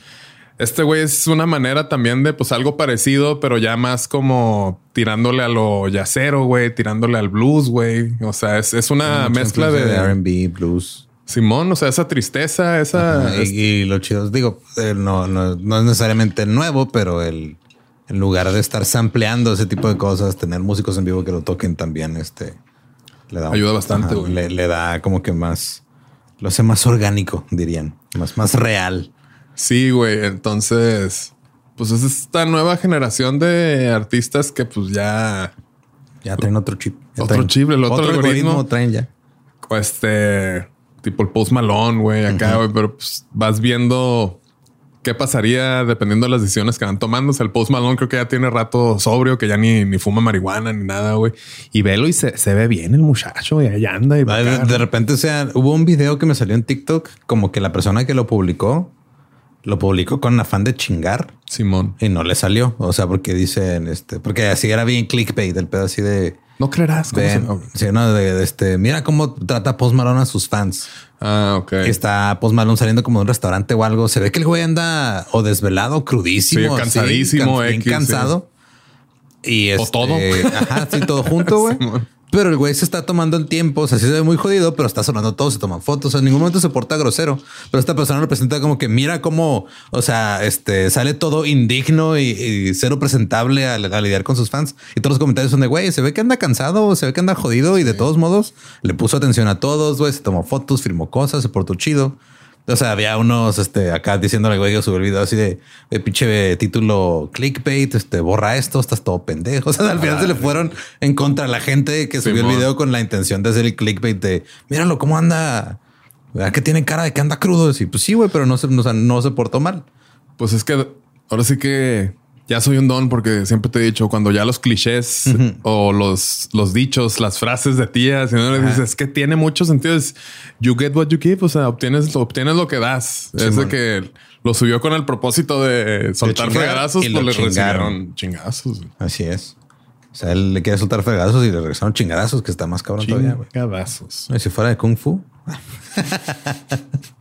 Este güey es una manera también de pues algo parecido, pero ya más como tirándole a lo yacero, güey, tirándole al blues, güey. O sea, es, una mezcla de, de RB, blues. Simón, o sea, esa tristeza, esa. y, lo chido, digo, eh, no, no, no, es necesariamente nuevo, pero el en lugar de estar sampleando ese tipo de cosas, tener músicos en vivo que lo toquen también, este le da ayuda bastante. le, le, da como que más, lo hace más orgánico, dirían, más, más real. Sí, güey. Entonces, pues es esta nueva generación de artistas que pues ya... Ya traen otro chip. otro chip, el otro, algoritmo. traen ya. Este, tipo el Post Malone, güey, acá, güey. Pero pues vas viendo qué pasaría dependiendo de las decisiones que van tomando. O sea, el Post Malone creo que ya tiene rato sobrio, que ya ni, ni fuma marihuana ni nada, güey. Y velo y se, ve bien el muchacho, y allá anda. Y de, de repente, o sea, hubo un video que me salió en TikTok, como que la persona que lo publicó lo publicó con afán de chingar. Simón. Y no le salió. O sea, porque dicen este, porque así era bien clickbait, el pedo así de. No creerás. sí, no, de, este, mira cómo trata Post Malone a sus fans. Ah, ok. Que está Post Malone saliendo como de un restaurante o algo. Se ve que el güey anda o desvelado, crudísimo, sí, cansadísimo, bien cansado. Y es o todo. Ajá, sí, todo junto, (laughs) güey. Pero el güey se está tomando el tiempo, o sea, sí se ve muy jodido, pero está sonando todo, se toman fotos, en ningún momento se porta grosero. Pero esta persona representa como que mira cómo, o sea, este sale todo indigno y, cero presentable a, lidiar con sus fans. Y todos los comentarios son de güey, se ve que anda cansado, se ve que anda jodido y de todos modos le puso atención a todos, güey, se tomó fotos, firmó cosas, se portó chido. O sea, había unos este, acá diciéndole, güey, yo subí el video así de, de pinche título clickbait, este, borra esto, estás todo pendejo. (laughs) O sea, al final se le fueron en contra a la gente que subió el video con la intención de hacer el clickbait de, míralo cómo anda, ¿verdad que tiene cara de que anda crudo? Y pues sí, güey, pero no se, no se portó mal. Pues es que ahora sí que ya soy un don porque siempre te he dicho cuando ya los clichés o los, los dichos, las frases de tías, y no le dices que tiene mucho sentido. Es you get what you give. O sea, obtienes, obtienes lo que das. es de que lo subió con el propósito de soltar fregadazos, pues le recibieron chingazos. Así es. O sea, él le quiere soltar fregazos y le regresaron chingadazos, que está más cabrón todavía. Chingadazos. Y si fuera de Kung Fu. (laughs)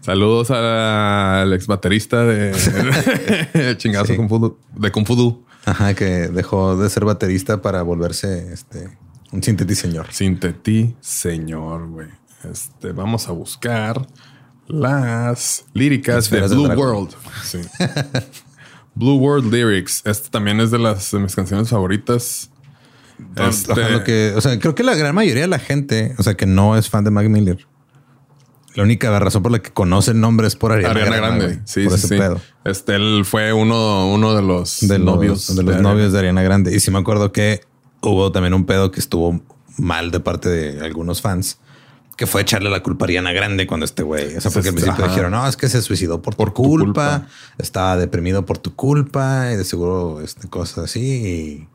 Saludos al ex baterista de (laughs) chingazo de Kung Fu Ajá, que dejó de ser baterista para volverse este un señor. Sinteti señor, güey. Este, vamos a buscar las líricas de Blue World. (laughs) Blue World Lyrics. Este también es de las de mis canciones favoritas. Este... que, o sea, creo que la gran mayoría de la gente, o sea, que no es fan de Mac Miller, la única razón por la que conoce el nombre es por Ariana, Grande. sí, sí, Este, él fue uno, uno de los novios. de los novios de Ariana Grande. Y sí me acuerdo que hubo también un pedo que estuvo mal de parte de algunos fans que fue echarle la culpa a Ariana Grande cuando este güey. O sea, porque al principio dijeron, no, es que se suicidó por, por tu culpa, estaba deprimido por tu culpa y de seguro este, cosas así. Y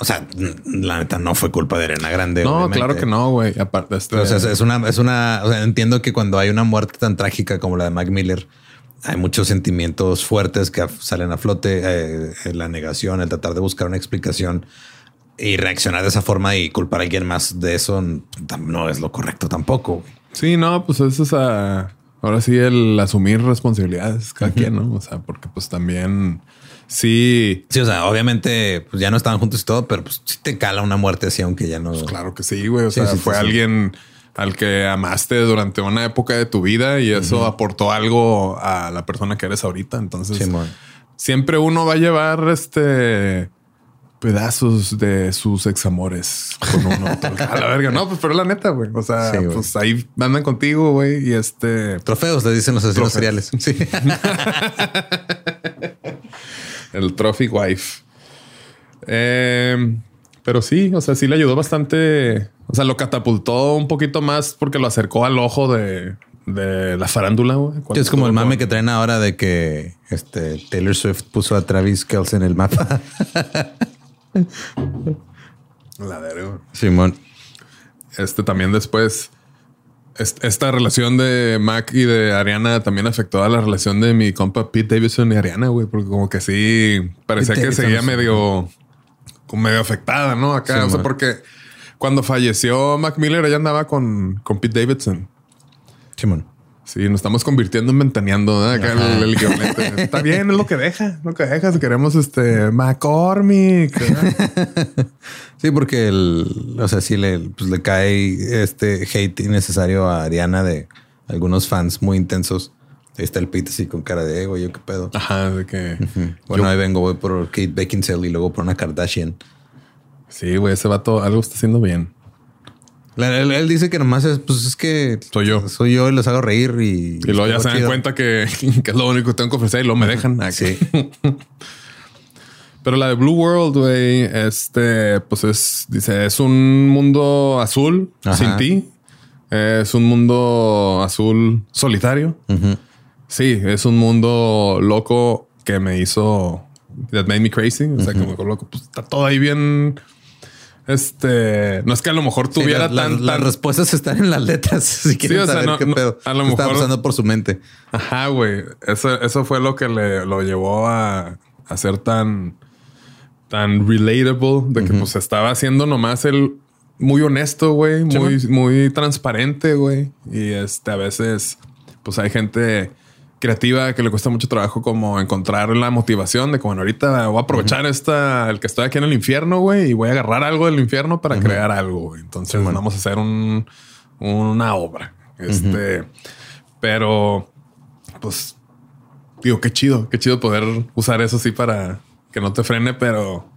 o sea, la neta no fue culpa de Arena Grande. No, claro que no, güey. Aparte, este... o sea, es una, es una, o sea, entiendo que cuando hay una muerte tan trágica como la de Mac Miller, hay muchos sentimientos fuertes que salen a flote, eh, la negación, el tratar de buscar una explicación y reaccionar de esa forma y culpar a alguien más de eso no es lo correcto tampoco. Sí, no, pues eso es a, ahora sí el asumir responsabilidades cada quien, ¿no? O sea, porque pues también Sí. Sí, o sea, obviamente pues ya no estaban juntos y todo, pero pues sí te cala una muerte así, aunque ya no. Pues claro que sí, güey. O sea, fue alguien al que amaste durante una época de tu vida y eso aportó algo a la persona que eres ahorita. Entonces, siempre uno va a llevar este pedazos de sus examores con uno. (laughs) a la verga. No, pues pero la neta, güey. O sea, pues ahí andan contigo, güey. Y este trofeos le dicen los asesinos seriales. Sí. (laughs) (laughs) El trophy wife. Eh, pero sí, o sea, sí le ayudó bastante. O sea, lo catapultó un poquito más porque lo acercó al ojo de, de la farándula. Güey, es como el mame que traen ahora de que este Taylor Swift puso a Travis Kelce en el mapa. (laughs) la verga. Simón. Este también después. Esta relación de Mac y de Ariana también afectó a la relación de mi compa Pete Davidson y Ariana, güey, porque como que sí parecía que seguía medio, medio afectada, ¿no? Acá, o sea, porque cuando falleció Mac Miller, ella andaba con, con Pete Davidson. Simón. Sí, nos estamos convirtiendo en ventaneando Acá el, (laughs) Está bien, es lo que deja, lo que deja. Si queremos este McCormick. (laughs) sí, porque el, o sea, sí le, pues, le cae este hate innecesario a Ariana de algunos fans muy intensos. Ahí está el Pete así con cara de ego, yo qué pedo. Ajá, de que. Bueno, ahí vengo, voy por Kate Beckinsale y luego por una Kardashian. Sí, güey, ese vato algo está haciendo bien. Él, dice que nomás es, pues es que soy yo. Soy yo y les hago reír y. Y luego ya se dan cuenta (laughs) que, es lo único que tengo que ofrecer y luego me dejan. aquí. Pero la de Blue World, güey, este, pues es, dice, es un mundo azul sin ti. Es un mundo azul solitario. Sí, es un mundo loco que me hizo, that made me crazy. O sea, que me loco. Pues está todo ahí bien este, no es que a lo mejor tuviera tan, Las respuestas están en las letras. (laughs) Si quieren saber qué pedo. a lo mejor está pasando por su mente. Ajá, güey. Eso, eso fue lo que le lo llevó a, a ser tan, tan relatable de que pues estaba haciendo nomás el muy honesto, güey, muy, muy transparente, güey. Y este, a veces, pues hay gente creativa que le cuesta mucho trabajo como encontrar la motivación de como ahorita voy a aprovechar esta, el que estoy aquí en el infierno, güey, y voy a agarrar algo del infierno para crear algo. Entonces vamos a hacer un, una obra. Este, pero pues digo, qué chido, qué chido poder usar eso así para que no te frene, pero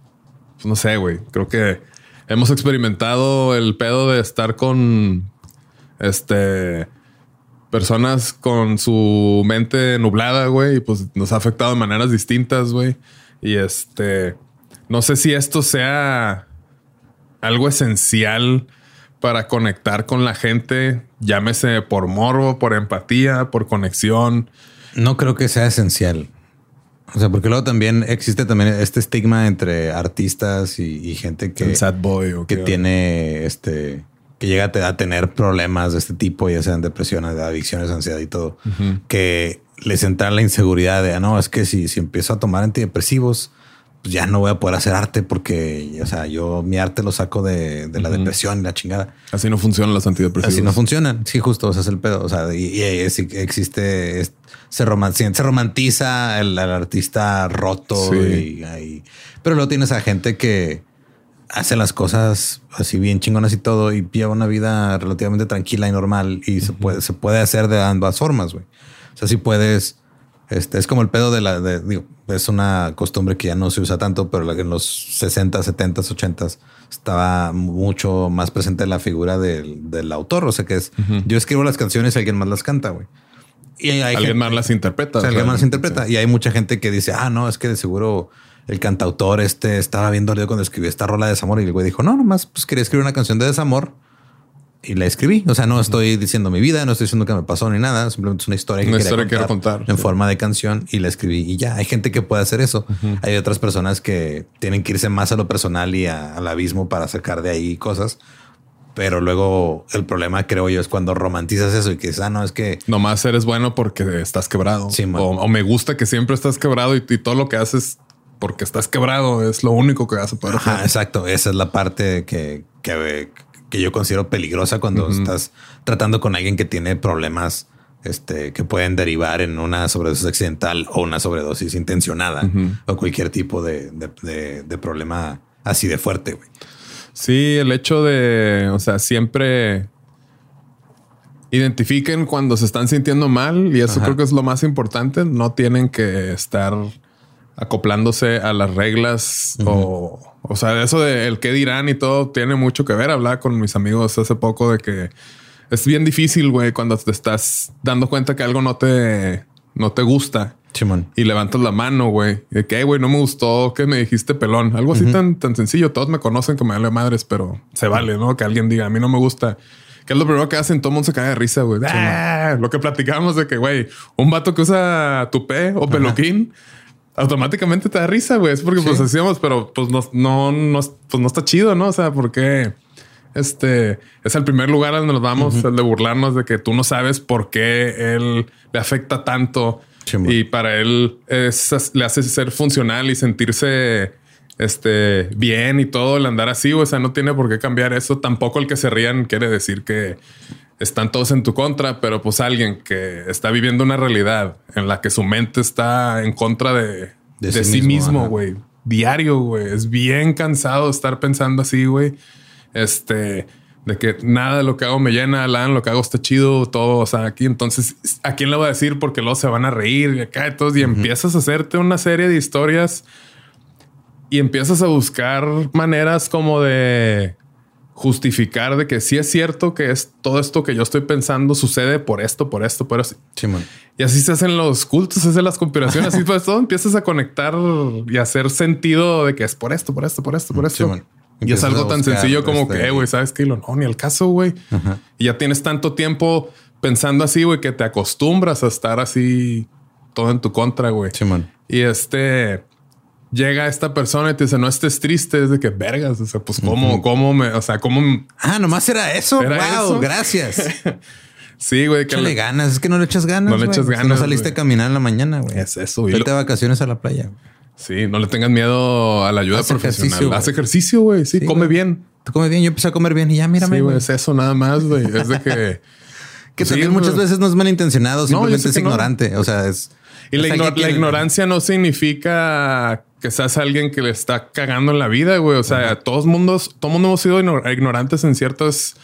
pues no sé, güey. Creo que hemos experimentado el pedo de estar con este personas con su mente nublada, güey, y pues nos ha afectado de maneras distintas, güey. Y este, no sé si esto sea algo esencial para conectar con la gente, llámese por morbo, por empatía, por conexión. No creo que sea esencial. O sea, porque luego también existe también este estigma entre artistas y, gente que, sad boy que tiene este que llega a tener problemas de este tipo, ya sean depresiones, adicciones, ansiedad y todo, que les entra la inseguridad de, ah, no, es que si, si empiezo a tomar antidepresivos, pues ya no voy a poder hacer arte porque, o sea, yo mi arte lo saco de, la depresión y la chingada. Así no funcionan los antidepresivos. Así no funcionan. Sí, justo, o sea, es el pedo. O sea, y, existe, se, romantiza, el, artista roto y, pero luego tienes a gente que hace las cosas así bien chingonas y todo y lleva una vida relativamente tranquila y normal y se puede, se puede hacer de ambas formas, güey. O sea, si puedes, este, es como el pedo de la, de, digo, es una costumbre que ya no se usa tanto, pero en los 60, 70, 80 estaba mucho más presente la figura del, del autor. O sea, que es, yo escribo las canciones y alguien más las canta, güey. Y hay alguien más las interpreta. alguien más las interpreta. Y hay mucha gente que dice, ah, no, es que de seguro el cantautor este estaba bien dolido cuando escribió esta rola de desamor y el güey dijo, no, nomás pues quería escribir una canción de desamor y la escribí. O sea, no estoy diciendo mi vida, no estoy diciendo que me pasó ni nada, simplemente es una historia que, historia quiero contar en forma de canción y la escribí y ya. Hay gente que puede hacer eso. Hay otras personas que tienen que irse más a lo personal y al abismo para sacar de ahí cosas. Pero luego el problema, creo yo, es cuando romantizas eso y que ah, no, es que nomás eres bueno porque estás quebrado. o, me gusta que siempre estás quebrado y todo lo que haces porque estás quebrado, es lo único que vas a poder hacer. Exacto, esa es la parte que, que, yo considero peligrosa cuando estás tratando con alguien que tiene problemas este, que pueden derivar en una sobredosis accidental o una sobredosis intencionada o cualquier tipo de, de, problema así de fuerte. Sí, el hecho de, o sea, siempre identifiquen cuando se están sintiendo mal y eso creo que es lo más importante. No tienen que estar acoplándose a las reglas o, o sea, eso de el qué dirán y todo tiene mucho que ver. Hablaba con mis amigos hace poco de que es bien difícil, güey, cuando te estás dando cuenta que algo no te, no te gusta. Y levantas la mano, güey. De que, güey, no me gustó que me dijiste pelón. Algo así tan, tan sencillo. Todos me conocen que me vale madres, pero se vale, ¿no? Que alguien diga, a mí no me gusta. Que es lo primero que hacen? Todo el mundo se cae de risa, güey. Ah, lo que platicamos de que, güey, un vato que usa tupé o peluquín automáticamente te da risa, güey. Es porque pues hacíamos, pero pues no, no, no, pues no está chido, ¿no? O sea, porque este es el primer lugar donde nos vamos, el de burlarnos de que tú no sabes por qué él le afecta tanto. y para él es, le hace ser funcional y sentirse este bien y todo el andar así. O sea, no tiene por qué cambiar eso. Tampoco el que se rían quiere decir que están todos en tu contra, pero pues alguien que está viviendo una realidad en la que su mente está en contra de, de, sí, mismo, güey. Diario, güey. Es bien cansado estar pensando así, güey. Este, de que nada de lo que hago me llena, Alan, lo que hago está chido, todo, o sea, aquí entonces, ¿a quién le voy a decir? Porque luego se van a reír y acá y empiezas a hacerte una serie de historias y empiezas a buscar maneras como de justificar de que sí es cierto que es todo esto que yo estoy pensando sucede por esto, por esto, por eso. y así se hacen los cultos, se hacen las conspiraciones, (laughs) así pues todo empiezas a conectar y hacer sentido de que es por esto, por esto, por esto, por esto. y es algo tan sencillo como que, güey, sabes que no, ni el caso, güey. Y ya tienes tanto tiempo pensando así, güey, que te acostumbras a estar así todo en tu contra, güey. Y este, llega esta persona y te dice, no estés triste, es de que vergas, o sea, pues cómo, cómo me, o sea, cómo... Ah, nomás era eso. wow, gracias. (laughs) sí, güey. Que le ganas, es que no le echas ganas. No le echas ganas. no saliste a caminar en la mañana, güey. Es eso. Vete de vacaciones a la playa. Sí, no le tengas miedo a la ayuda profesional. Ejercicio, Haz ejercicio, güey. Sí, come bien. Te come bien. Yo empecé a comer bien y ya mírame. Sí, güey, es eso nada más, güey. Es de que... (laughs) que también muchas veces no es malintencionado, simplemente es ignorante. O sea, es... Y la, ignorancia no significa que seas alguien que le está cagando en la vida, güey. O sea, todos mundos, todo mundo hemos sido ignorantes en ciertas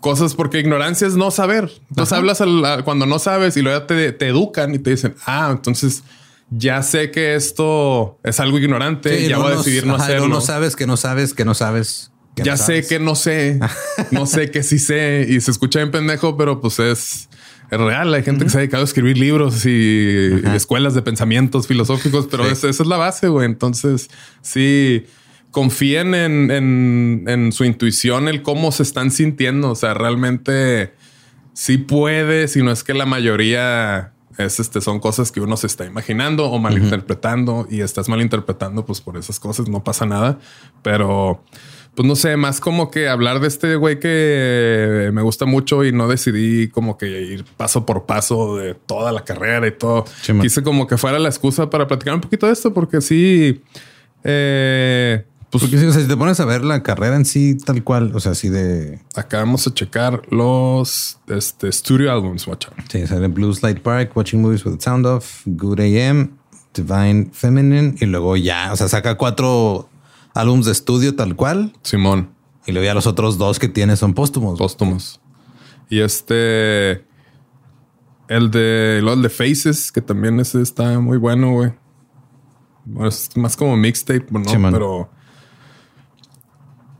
cosas porque ignorancia es no saber. Entonces hablas cuando no sabes y luego te, te, educan y te dicen, ah, entonces ya sé que esto es algo ignorante, ya voy a decidir no hacerlo. No sabes que no sabes que no sabes. ya sé que no sé, (laughs) no sé que sí sé y se escucha bien pendejo, pero pues es es real. Hay gente que se ha dedicado a escribir libros y, escuelas de pensamientos filosóficos, pero esa, es la base, güey. Entonces, sí, confíen en, su intuición, el cómo se están sintiendo. O sea, realmente sí puede, si no es que la mayoría es este, son cosas que uno se está imaginando o malinterpretando y estás malinterpretando, pues por esas cosas no pasa nada. Pero pues no sé, más como que hablar de este güey que me gusta mucho y no decidí como que ir paso por paso de toda la carrera y todo. Quise como que fuera la excusa para platicar un poquito de esto, porque sí, eh, pues si te pones a ver la carrera en sí tal cual, o sea, así de... Acá vamos a checar los este, studio albums, watch Sí, sale Blues Light Park, Watching Movies with the Sound Off, Good AM, Divine Feminine y luego ya, o sea, saca cuatro álbums de estudio tal cual. Simón. Y luego ya los otros dos que tiene son póstumos. Póstumos. Y este. El de. El de Faces, que también ese está muy bueno, güey. es más como mixtape, ¿no? Pero.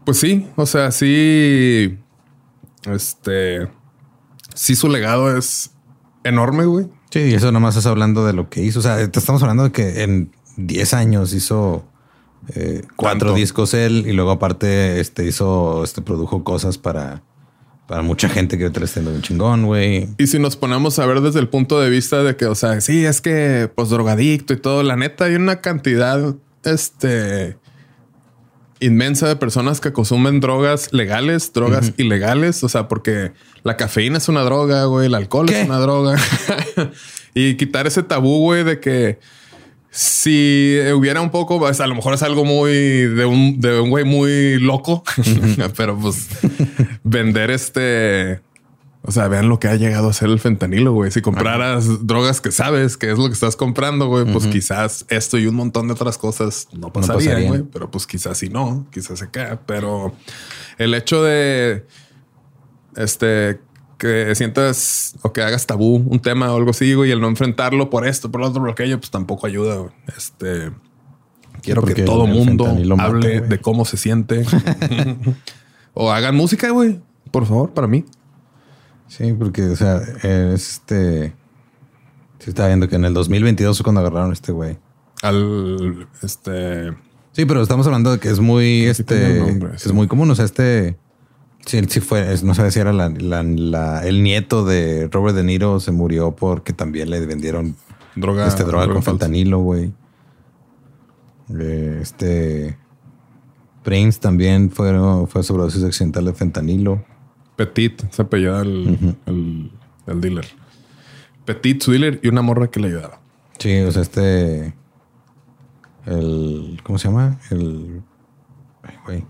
Pues sí, o sea, sí. Este. Sí, su legado es enorme, güey. Sí, y eso nomás es hablando de lo que hizo. O sea, te estamos hablando de que en 10 años hizo eh, cuatro discos él y luego aparte este hizo, este produjo cosas para, para mucha gente que está siendo un chingón, güey. Y si nos ponemos a ver desde el punto de vista de que, o sea, sí, es que pues drogadicto y todo, la neta hay una cantidad, este, inmensa de personas que consumen drogas legales, drogas ilegales, o sea, porque la cafeína es una droga, güey, el alcohol es una droga. (laughs) y quitar ese tabú, güey, de que si hubiera un poco, pues, a lo mejor es algo muy de un, de un güey muy loco, (laughs) pero pues vender este, o sea, vean lo que ha llegado a ser el fentanilo, güey. Si compraras drogas que sabes que es lo que estás comprando, güey, pues quizás esto y un montón de otras cosas no pasarían, güey. Pero pues quizás si no, quizás se cae. Pero el hecho de, este, que sientas o que hagas tabú un tema o algo así, güey, y el no enfrentarlo por esto, por lo otro, por aquello, pues tampoco ayuda. güey. Este quiero que todo mundo hable güey. de cómo se siente (laughs) (laughs) o hagan música, güey, por favor, para mí. Sí, porque, o sea, este. Se está viendo que en el 2022 fue cuando agarraron a este güey. Al este Sí, pero estamos hablando de que es muy, este, es muy común. O sea, este, sí, sí fue, no sé si era la, la- la- el nieto de Robert De Niro se murió porque también le vendieron droga, este droga con fentanilo, güey. Eh, Este Prince también fue, fue sobredosis accidental de fentanilo. Petit, se apellida el, el, el dealer. Petit, su dealer y una morra que le ayudaba. Sí, o sea, este. El. ¿Cómo se llama? El. Ay, güey.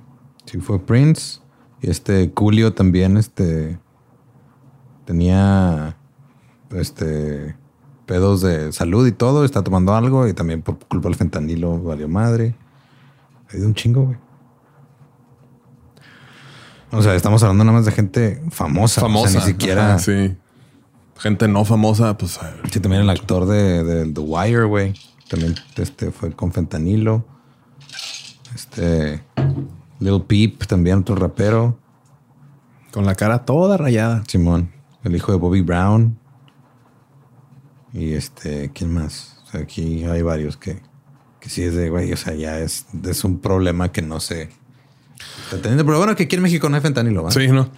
Sí, fue Prince. Y este Julio también, este. Tenía. Este. Pedos de salud y todo. Está tomando algo. Y también por culpa del fentanilo valió madre. Hay de un chingo, güey. O sea, estamos hablando nada más de gente famosa. Famosa. O sea, ni siquiera. Ajá, sí. Gente no famosa, pues. Sí, también el actor de, de The Wire, güey. También este, fue con fentanilo. Este. Lil Peep, también otro rapero. Con la cara toda rayada. Simón, el hijo de Bobby Brown. Y este, ¿quién más? O sea, aquí hay varios que, que sí es de, güey, o sea, ya es, es un problema que no se está teniendo. Pero bueno, que aquí en México no hay fentanilo, ¿va? Sí, ¿no?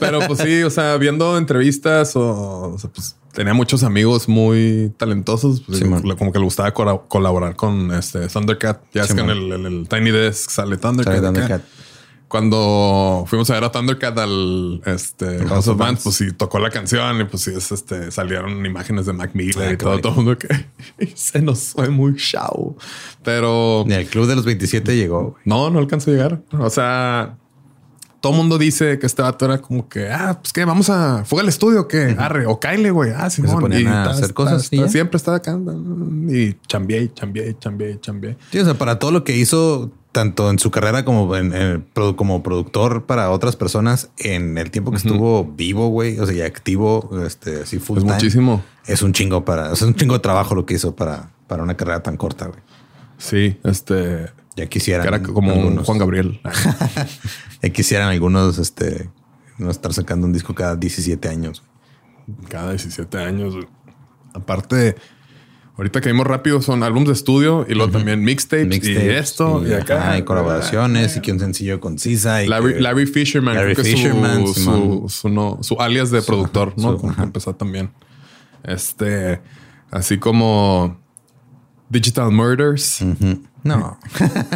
Pero pues sí, o sea, viendo entrevistas o, o sea, pues tenía muchos amigos muy talentosos, pues, Sí, como que le gustaba colaborar con este Thundercat. Ya es Sí, que en el, en el Tiny Desk sale Thundercat. Sale acá. Thundercat. Cuando fuimos a ver a Thundercat al este, El House of Bands, pues sí, tocó la canción y pues sí, es, este, salieron imágenes de Mac Miller Ah, y todo, todo el mundo que (laughs) se nos fue muy chao. Pero Ni el club de los 27 llegó, no, no alcanzó a llegar. O sea, todo el mundo dice que este vato era como que, ah, pues que vamos a fuga al estudio, que arre o caile, güey. Ah, Simón. ponían a ta- hacer cosas y ya. siempre estaba acá y chambié, chambié, chambié, chambié. Sí, o sea, para todo lo que hizo, tanto en su carrera como en, en- produ- como productor para otras personas, en el tiempo que estuvo vivo, güey, o sea, y activo, este, así full Es time, muchísimo. Es un chingo para, o sea, es un chingo de trabajo lo que hizo para, para una carrera tan corta, güey. Sí, este Ya quisieran. que era como un Juan Gabriel. (laughs) Ya quisieran algunos, este, no estar sacando un disco cada 17 años. Cada 17 años. Aparte, ahorita que vimos rápido son álbumes de estudio y luego también mixtapes, y Mixtapes, esto y, acá. ajá, y colaboraciones y que un sencillo con Sisa. y Larry, que- Larry Fisherman, Larry creo que su- Fisherman, su, Simón. su, no- su alias de productor, ¿no? que empezó también. Este, así como Digital Murders. No.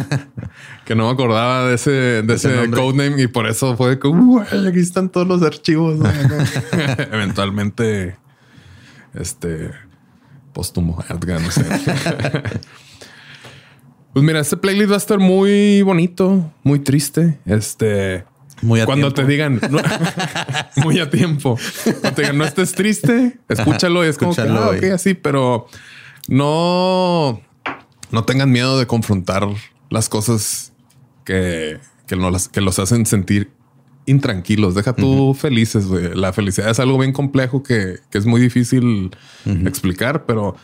(laughs) que no me acordaba de ese, de Ese codename y por eso fue como, "Uy, aquí están todos los archivos. ¿no? (laughs) Eventualmente, este, póstumo, no sé. (laughs) Pues mira, este playlist va a estar muy bonito, muy triste. Este, Muy a cuando tiempo. te digan no- muy a tiempo, cuando te digan no estés triste, escúchalo y es como que escúchalo, ah, güey. ok, así, pero no, no tengan miedo de confrontar las cosas que, que, no las, que los hacen sentir intranquilos. Deja tú felices. La felicidad es algo bien complejo que, que es muy difícil explicar, pero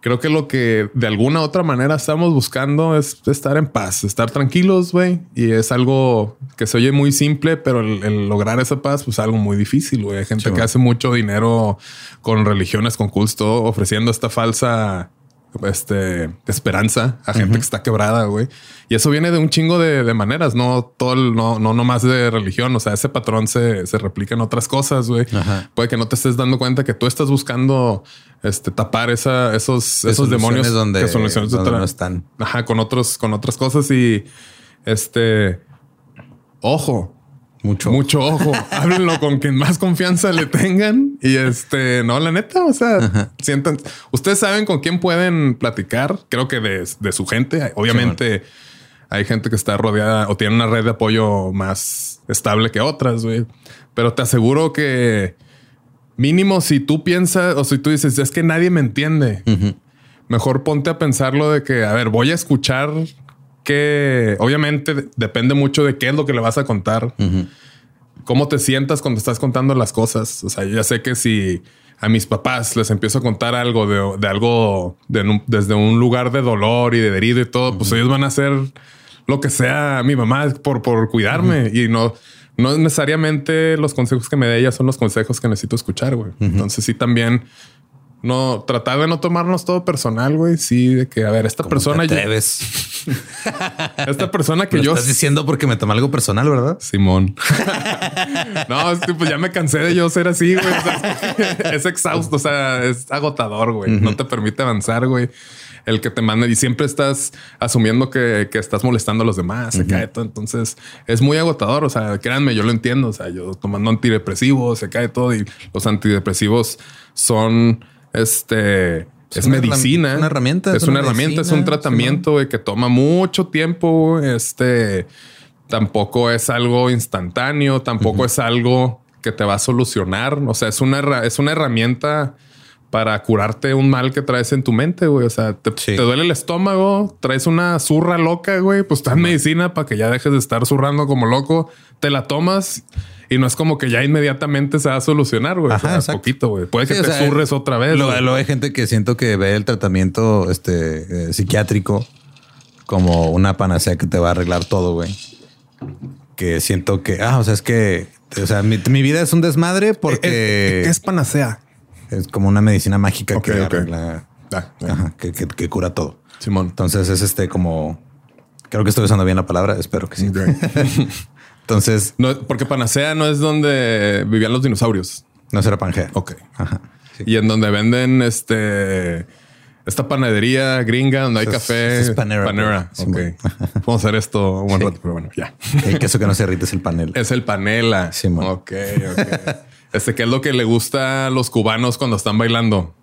creo que lo que de alguna otra manera estamos buscando es estar en paz, estar tranquilos, güey. Y es algo que se oye muy simple, pero el, el lograr esa paz, pues es algo muy difícil, güey. Hay gente Sí, que hace mucho dinero con religiones, con cultos, todo, ofreciendo esta falsa este, esperanza a gente que está quebrada, güey. Y eso viene de un chingo de, de maneras, no todo, el- no, no, no más de religión. O sea, ese patrón se, se replica en otras cosas, güey. Ajá. Puede que no te estés dando cuenta que tú estás buscando este, tapar esa, esos, esos demonios donde, que soluciones de donde no están. Ajá, con otros, con otras cosas y este ojo, Mucho. mucho ojo. (laughs) Háblenlo con quien más confianza le tengan. Y este, no, la neta, o sea, sientan. Ustedes saben con quién pueden platicar. Creo que de, de su gente. Obviamente hay gente que está rodeada o tiene una red de apoyo más estable que otras, güey. Pero te aseguro que mínimo si tú piensas o si tú dices es que nadie me entiende, mejor ponte a pensarlo de que, a ver, voy a escuchar que obviamente depende mucho de qué es lo que le vas a contar. Cómo te sientas cuando estás contando las cosas. O sea, ya sé que si a mis papás les empiezo a contar algo de, de algo de desde un lugar de dolor y de herido y todo, pues ellos van a hacer lo que sea a mi mamá por, por cuidarme y no, no necesariamente los consejos que me dé ella son los consejos que necesito escuchar, güey. Entonces sí también no tratar de no tomarnos todo personal, güey. Sí, de que a ver, esta persona, ¿Cómo te atreves? (laughs) esta persona que Lo yo estás diciendo porque me toma algo personal, ¿verdad? Simón. (laughs) no, es que, pues ya me cansé de yo ser así, güey. O sea, (laughs) es exhausto, o sea, es agotador, güey. No te permite avanzar, güey. El que te manda y siempre estás asumiendo que, que estás molestando a los demás, se cae todo. Entonces es muy agotador. O sea, créanme, yo lo entiendo. O sea, yo tomando antidepresivos, se cae todo y los antidepresivos son este. Es, una medicina. es una herramienta, Es, una, herramienta, es un tratamiento que toma mucho tiempo. Este tampoco es algo instantáneo, tampoco es algo que te va a solucionar. O sea, es una, es una herramienta para curarte un mal que traes en tu mente, güey. O sea, te, Sí. te duele el estómago, traes una zurra loca, güey. Pues está en medicina para que ya dejes de estar zurrando como loco. Te la tomas y no es como que ya inmediatamente se va a solucionar, güey. Ajá, O sea, exacto. poquito, güey. Puede que Sí, te sea, zurres otra vez. Lo, lo hay gente que siento que ve el tratamiento este, eh, psiquiátrico como una panacea que te va a arreglar todo, güey. Que siento que, ah, o sea, es que, o sea, mi, mi vida es un desmadre porque ¿Qué es panacea? Es como una medicina mágica que arregla, Ah, ajá, que, que- que cura todo. Simón. Entonces es este como, creo que estoy usando bien la palabra, espero que sí. (laughs) Entonces No, porque Panacea no es donde vivían los dinosaurios. no será Pangea. Ok. Ajá. sí. Y en donde venden este esta panadería gringa donde hay es- café. es Panera, Panera. sí, Ok. bueno. (laughs) Vamos a hacer esto un buen rato, pero bueno, ya. El queso que no se derrite es el panel. Es el panela. Sí, man. ok, ok. (laughs) Este que es lo que le gusta a los cubanos cuando están bailando.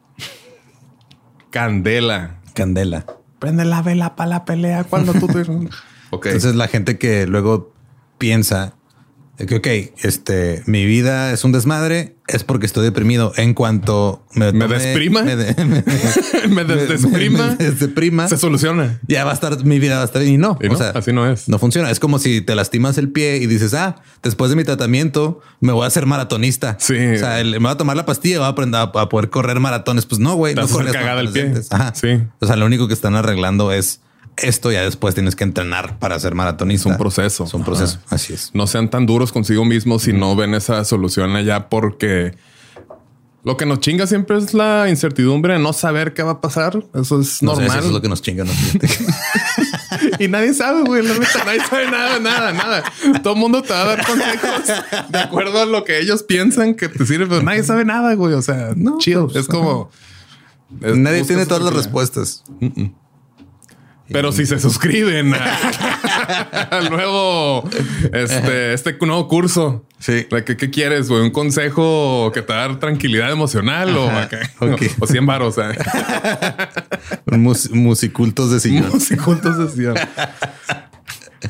Candela. Candela. Prende la vela para la pelea cuando tú te... (laughs) Ok. Entonces la gente que luego piensa de que, ok, este, mi vida es un desmadre, es porque estoy deprimido. En cuanto me, ¿Me tome- desprima? me, de- (laughs) (laughs) me- me desprima. me desdeprima, (laughs) Se soluciona. ya va a estar, mi vida va a estar y no. Y no, así no es. No funciona. Es como si te lastimas el pie y dices, ah, después de mi tratamiento me voy a hacer maratonista. Sí. O sea, el- me voy a tomar la pastilla y voy a aprender a, a poder correr maratones. Pues no, güey. No corres cagada el pie. Ajá. Sí. O sea, lo único que están arreglando es esto. Ya después tienes que entrenar para ser maratonista. Es un proceso. Es un proceso. Así es. no sean tan duros consigo mismos si no ven esa solución allá porque lo que nos chinga siempre es la incertidumbre de no saber qué va a pasar. Eso es No sé normal. eso es lo que nos chinga. ¿no? (laughs) y nadie sabe, güey. La neta, nadie sabe nada, nada, nada. Todo el mundo te va a dar consejos de acuerdo a lo que ellos piensan que te sirve, pero nadie sabe nada, güey. O sea, No, chill. pues, es como es- Nadie tiene todas las respuestas. Pero si se suscriben a- al nuevo, este, este nuevo curso. Sí. ¿De ¿Qué, qué quieres, güey? ¿Un consejo que te va a dar tranquilidad emocional o, acá? ok. (laughs) o 100 baros? O Mus- musicultos de sillón. música juntos decían.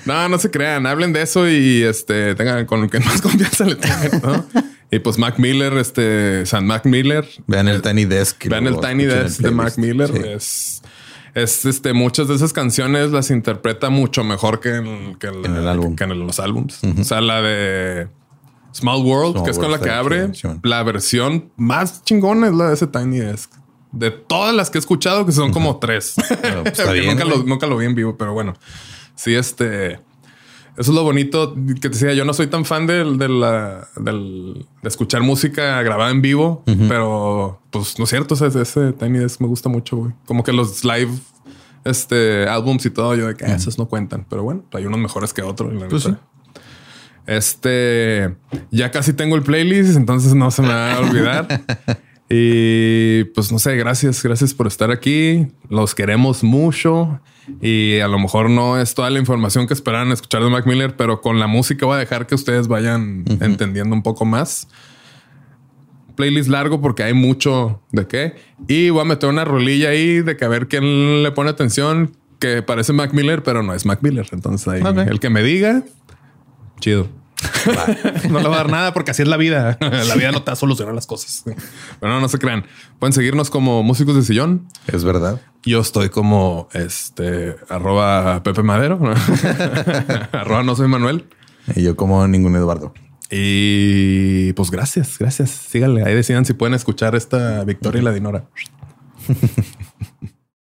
No, no se crean. Hablen de eso y este tengan con que más (laughs) confianza le tengan, ¿no? Y pues Mac Miller, este San Mac Miller, Vean el Tiny Desk. Vean el Tiny Desk de Mac. Miller. Sí. Es, es este, muchas de esas canciones las interpreta mucho mejor que en, que en En la- el álbum. que en los álbums. O sea, la de Small World, Small que es con World la que abre, la versión más chingona es la de ese Tiny Desk. De todas las que he escuchado, que son como tres. Pero, pues, (laughs) bien, nunca, lo, nunca lo vi en vivo, pero bueno. Sí, este. Eso es lo bonito que te decía. Yo no soy tan fan del, de, la- del- de escuchar música grabada en vivo, pero pues no es cierto. o sea, ese Tiny Desk me gusta mucho, güey. Como que los live este, álbums y todo, yo de que "Ah, esos no cuentan, pero bueno, hay unos mejores que otros. la Pues neta. Este ya casi tengo el playlist, entonces no se me va a olvidar. (laughs) y pues no sé, gracias, gracias por estar aquí. Los queremos mucho y a lo mejor no es toda la información que esperaban escuchar de Mac Miller, pero con la música voy a dejar que ustedes vayan entendiendo un poco más. Playlist largo porque hay mucho de qué. Y voy a meter una rolilla ahí de que a ver quién le pone atención, que parece Mac Miller, pero no es Mac Miller. Entonces ahí, el que me diga, chido. (laughs) no le va a dar nada porque así es la vida. (laughs) La vida no te va a solucionar las cosas. Pero no, no se crean. Pueden seguirnos como músicos de sillón. Es verdad. Yo estoy como este arroba Pepe Madero, (laughs) arroba no soy Manuel. Y yo como ningún Eduardo. Y pues gracias, gracias. Síganle. Ahí decidan si pueden escuchar esta Victoria y la Dinora.